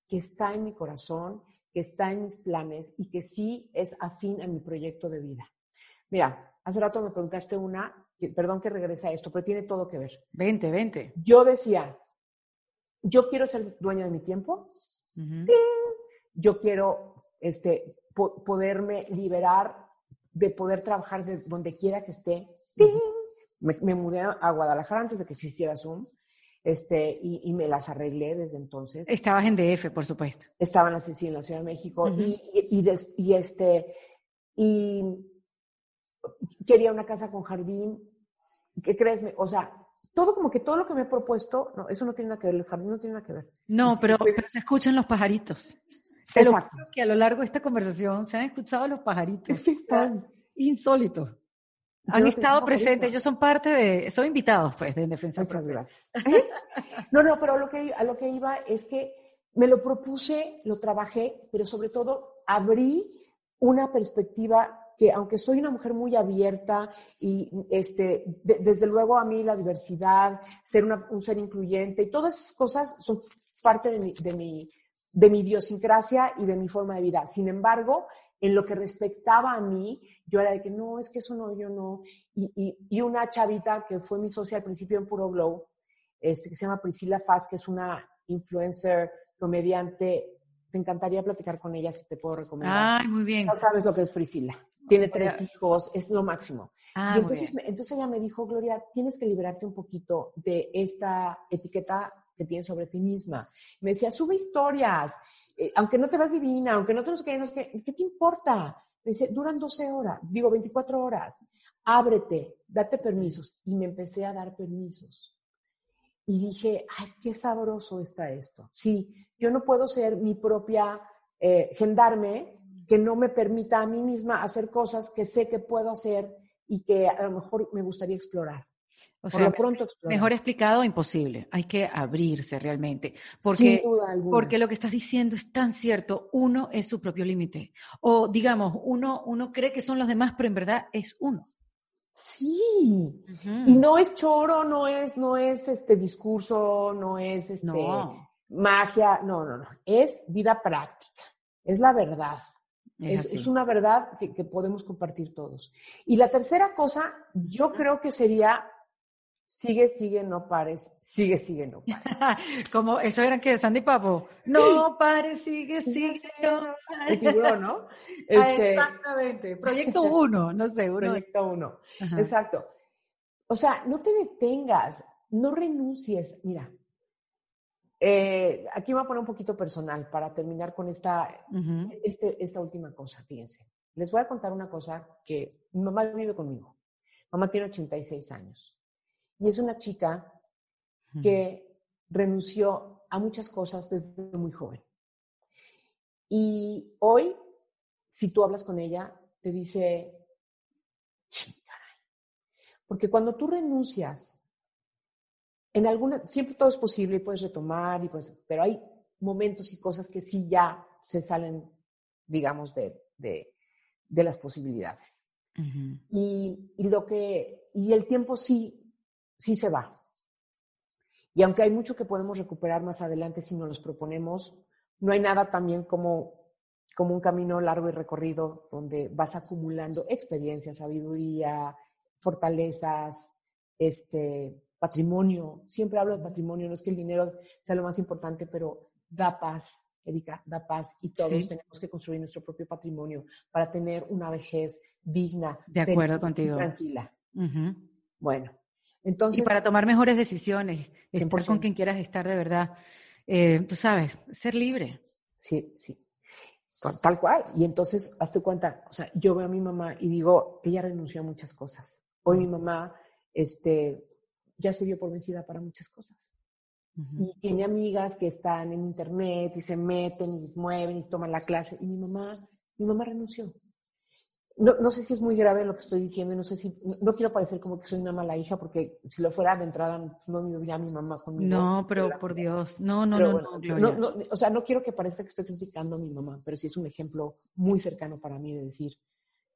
Speaker 2: que está en mi corazón, que está en mis planes y que sí es afín a mi proyecto de vida. Mira, hace rato me preguntaste una perdón que regrese a esto, pero tiene todo que ver.
Speaker 1: Vente, vente.
Speaker 2: Yo decía, yo quiero ser dueña de mi tiempo, yo quiero este, poderme liberar de poder trabajar de donde quiera que esté. Me, mudé a Guadalajara antes de que existiera Zoom. Este, y, me las arreglé desde entonces.
Speaker 1: Estabas en DF, por supuesto.
Speaker 2: Estaba en la, en la Ciudad de México. y, y, este, y quería una casa con jardín, ¿qué crees? O sea, todo como que todo lo que me he propuesto, no, eso no tiene nada que ver, el jardín no tiene nada que ver.
Speaker 1: No, pero, se escuchan los pajaritos. Exacto. que a lo largo de esta conversación se han escuchado los pajaritos.
Speaker 2: Es que están
Speaker 1: insólitos. Han estado presentes, ellos son parte de, son invitados pues de Defensa
Speaker 2: Muchas gracias. no, no, pero a lo, que, a lo que iba es que me lo propuse, lo trabajé, pero sobre todo abrí una perspectiva que aunque soy una mujer muy abierta y este, desde luego a mí la diversidad, ser un ser incluyente y todas esas cosas son parte de mi, de, mi, de mi idiosincrasia y de mi forma de vida. Sin embargo, en lo que respectaba a mí, yo era de que no, es que eso no, yo no. Y, y, una chavita que fue mi socia al principio en Puro Glow, este, que se llama Priscila Faz, que es una influencer, comediante te encantaría platicar con ella si te puedo recomendar.
Speaker 1: Ay, muy bien.
Speaker 2: No sabes lo que es Priscila. Tiene tres hijos, es lo máximo.
Speaker 1: Ah,
Speaker 2: y entonces, entonces ella me dijo, Gloria, tienes que liberarte un poquito de esta etiqueta que tienes sobre ti misma. Me decía, sube historias, eh, aunque no te vas divina, aunque no te los no ¿qué te importa? Me dice, duran 12 horas, digo 24 horas. Ábrete, date permisos. Y me empecé a dar permisos. Y dije, ay, qué sabroso está esto. Sí, yo no puedo ser mi propia eh, gendarme que no me permita a mí misma hacer cosas que sé que puedo hacer y que a lo mejor me gustaría explorar.
Speaker 1: O sea, pronto mejor explicado, imposible. Hay que abrirse realmente. Porque, porque lo que estás diciendo es tan cierto. Uno es su propio límite. O digamos, uno, uno cree que son los demás, pero en verdad es uno.
Speaker 2: Sí. Y no es choro, no es, no es este discurso, no es este magia, no, no, no. Es vida práctica. Es la verdad. Es, una verdad que, que, podemos compartir todos. Y la tercera cosa, yo creo que sería sigue, sigue, no pares, sigue, sigue, no pares.
Speaker 1: Como eso era que Sandy Papo, no pares, sigue, sigue, no
Speaker 2: pares. ¿no?
Speaker 1: Ah, este, exactamente, proyecto uno, no sé,
Speaker 2: uno. Proyecto uno, exacto. O sea, no te detengas, no renuncies. Mira, eh, aquí me voy a poner un poquito personal para terminar con esta, este, esta última cosa, fíjense. Les voy a contar una cosa que mi mamá vive conmigo. Mamá tiene 86 años. Y es una chica que renunció a muchas cosas desde muy joven. Y hoy, si tú hablas con ella, te dice. Porque cuando tú renuncias, en alguna, siempre todo es posible y puedes retomar, y pues, pero hay momentos y cosas que sí ya se salen, digamos, de, de, las posibilidades. y, y, lo que, y el tiempo sí sí se va. Y aunque hay mucho que podemos recuperar más adelante si nos los proponemos, no hay nada también como, como un camino largo y recorrido donde vas acumulando experiencia, sabiduría, fortalezas, este, patrimonio. Siempre hablo de patrimonio, no es que el dinero sea lo más importante, pero da paz, Erika, da paz y todos tenemos que construir nuestro propio patrimonio para tener una vejez digna,
Speaker 1: de acuerdo contigo.
Speaker 2: tranquila. Bueno, entonces,
Speaker 1: y para tomar mejores decisiones, estar con quien quieras estar de verdad. Eh, tú sabes, ser libre.
Speaker 2: Sí, sí. Tal cual. Y entonces, hazte cuenta, o sea, yo veo a mi mamá y digo, ella renunció a muchas cosas. Hoy mi mamá, este, ya se dio por vencida para muchas cosas. Y tiene amigas que están en internet y se meten y mueven y toman la clase. Y mi mamá, mi mamá renunció no, no, sé si es muy grave lo que estoy diciendo y no sé si, no, quiero parecer como que soy una mala hija porque si lo fuera de entrada no me a mi mamá conmigo.
Speaker 1: No, pero por Dios, no, no, no, no,
Speaker 2: no, O sea, no quiero que parezca que estoy criticando a mi mamá, pero sí es un ejemplo muy cercano para mí de decir,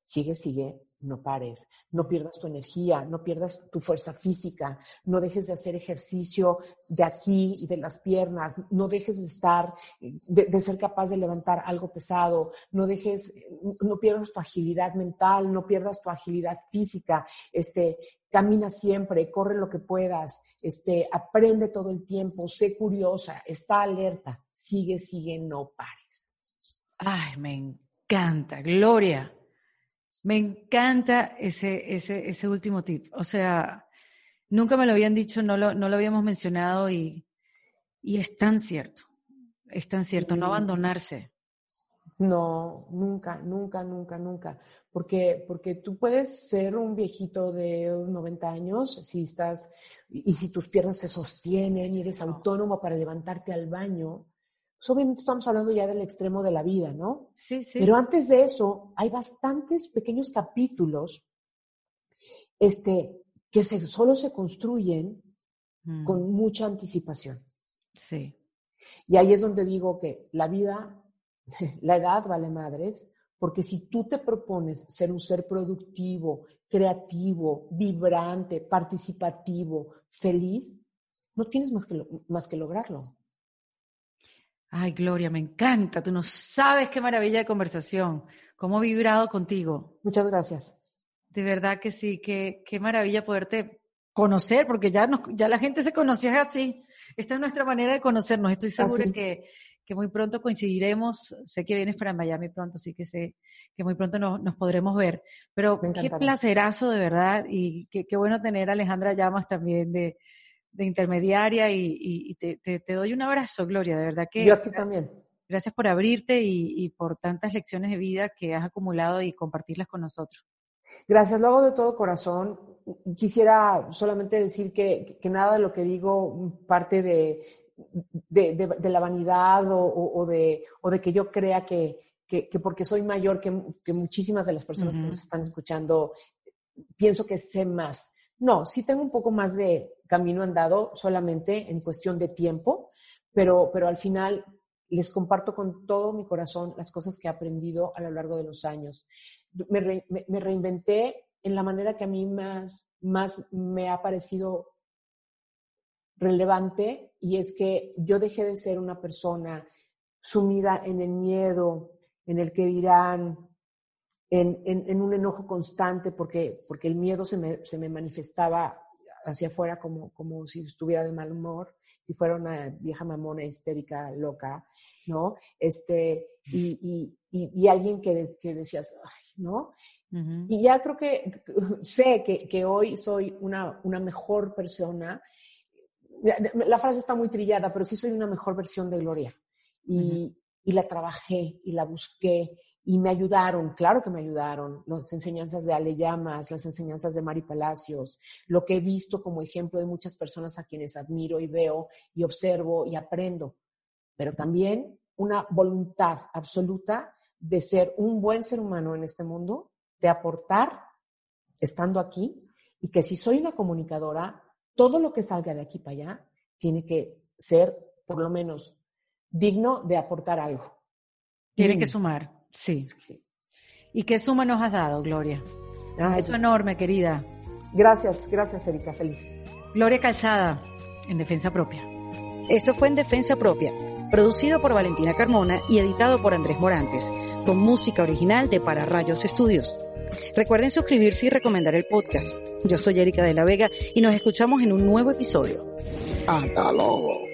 Speaker 2: Sigue, sigue, no pares, no pierdas tu energía, no pierdas tu fuerza física, no dejes de hacer ejercicio de aquí y de las piernas, no dejes de estar, de, ser capaz de levantar algo pesado, no dejes, no pierdas tu agilidad mental, no pierdas tu agilidad física, este, camina siempre, corre lo que puedas, este, aprende todo el tiempo, sé curiosa, está alerta, sigue, sigue, no pares.
Speaker 1: Ay, me encanta, Gloria. Me encanta ese, ese, ese último tip. O sea, nunca me lo habían dicho, no lo, no lo habíamos mencionado y, y es tan cierto. Es tan cierto, no abandonarse.
Speaker 2: No, nunca, nunca, nunca, nunca. Porque, porque tú puedes ser un viejito de 90 años si estás, y si tus piernas te sostienen y eres autónomo para levantarte al baño, pues, obviamente estamos hablando ya del extremo de la vida, ¿no?
Speaker 1: Sí, sí.
Speaker 2: Pero antes de eso, hay bastantes pequeños capítulos este, que se, solo se construyen mm. con mucha anticipación.
Speaker 1: Sí.
Speaker 2: Y ahí es donde digo que la vida, la edad vale madres, porque si tú te propones ser un ser productivo, creativo, vibrante, participativo, feliz, no tienes más que, más que lograrlo.
Speaker 1: Ay, Gloria, me encanta. Tú no sabes qué maravilla de conversación. Cómo he vibrado contigo.
Speaker 2: Muchas gracias.
Speaker 1: De verdad que sí, qué, qué maravilla poderte conocer, porque ya, nos, ya la gente se conocía así. Esta es nuestra manera de conocernos. Estoy segura que, que muy pronto coincidiremos. Sé que vienes para Miami pronto, así que sé que muy pronto nos, nos podremos ver. Pero qué placerazo de verdad y qué, qué bueno tener a Alejandra Llamas también de, de intermediaria y, te, doy un abrazo, Gloria, de verdad que...
Speaker 2: Yo a ti también.
Speaker 1: Gracias por abrirte y, por tantas lecciones de vida que has acumulado y compartirlas con nosotros.
Speaker 2: Gracias, lo hago de todo corazón. Quisiera solamente decir que, nada de lo que digo parte de, de, la vanidad o, de, o de que yo crea que, que, porque soy mayor que, muchísimas de las personas que nos están escuchando, pienso que sé más No, sí tengo un poco más de camino andado solamente en cuestión de tiempo, pero, pero al final les comparto con todo mi corazón las cosas que he aprendido a lo largo de los años. Me, reinventé en la manera que a mí más, más me ha parecido relevante y es que yo dejé de ser una persona sumida en el miedo, en el que dirán, en, en, un enojo constante, porque, porque el miedo se me, se me manifestaba hacia afuera como, como si estuviera de mal humor y fuera una vieja mamona histérica, loca, ¿no? Este, y, y, y, alguien que, que decías, ¿no? Y ya creo que sé que, que hoy soy una, una mejor persona. La frase está muy trillada, pero sí soy una mejor versión de Gloria. Y, y la trabajé y la busqué y me ayudaron, claro que me ayudaron, las enseñanzas de Ale Llamas, las enseñanzas de Mari Palacios, lo que he visto como ejemplo de muchas personas a quienes admiro y veo y observo y aprendo, pero también una voluntad absoluta de ser un buen ser humano en este mundo, de aportar estando aquí y que si soy una comunicadora, todo lo que salga de aquí para allá tiene que ser por lo menos digno de aportar algo.
Speaker 1: Tiene que sumar, sí. ¿Y qué suma nos has dado, Gloria? Eso es enorme, querida.
Speaker 2: Gracias, gracias, Erika, feliz.
Speaker 1: Gloria Calzada, en Defensa Propia.
Speaker 3: Esto fue en Defensa Propia, producido por Valentina Carmona y editado por Andrés Morantes, con música original de Para Rayos Estudios. Recuerden suscribirse y recomendar el podcast. Yo soy Erika de la Vega y nos escuchamos en un nuevo episodio. Hasta luego.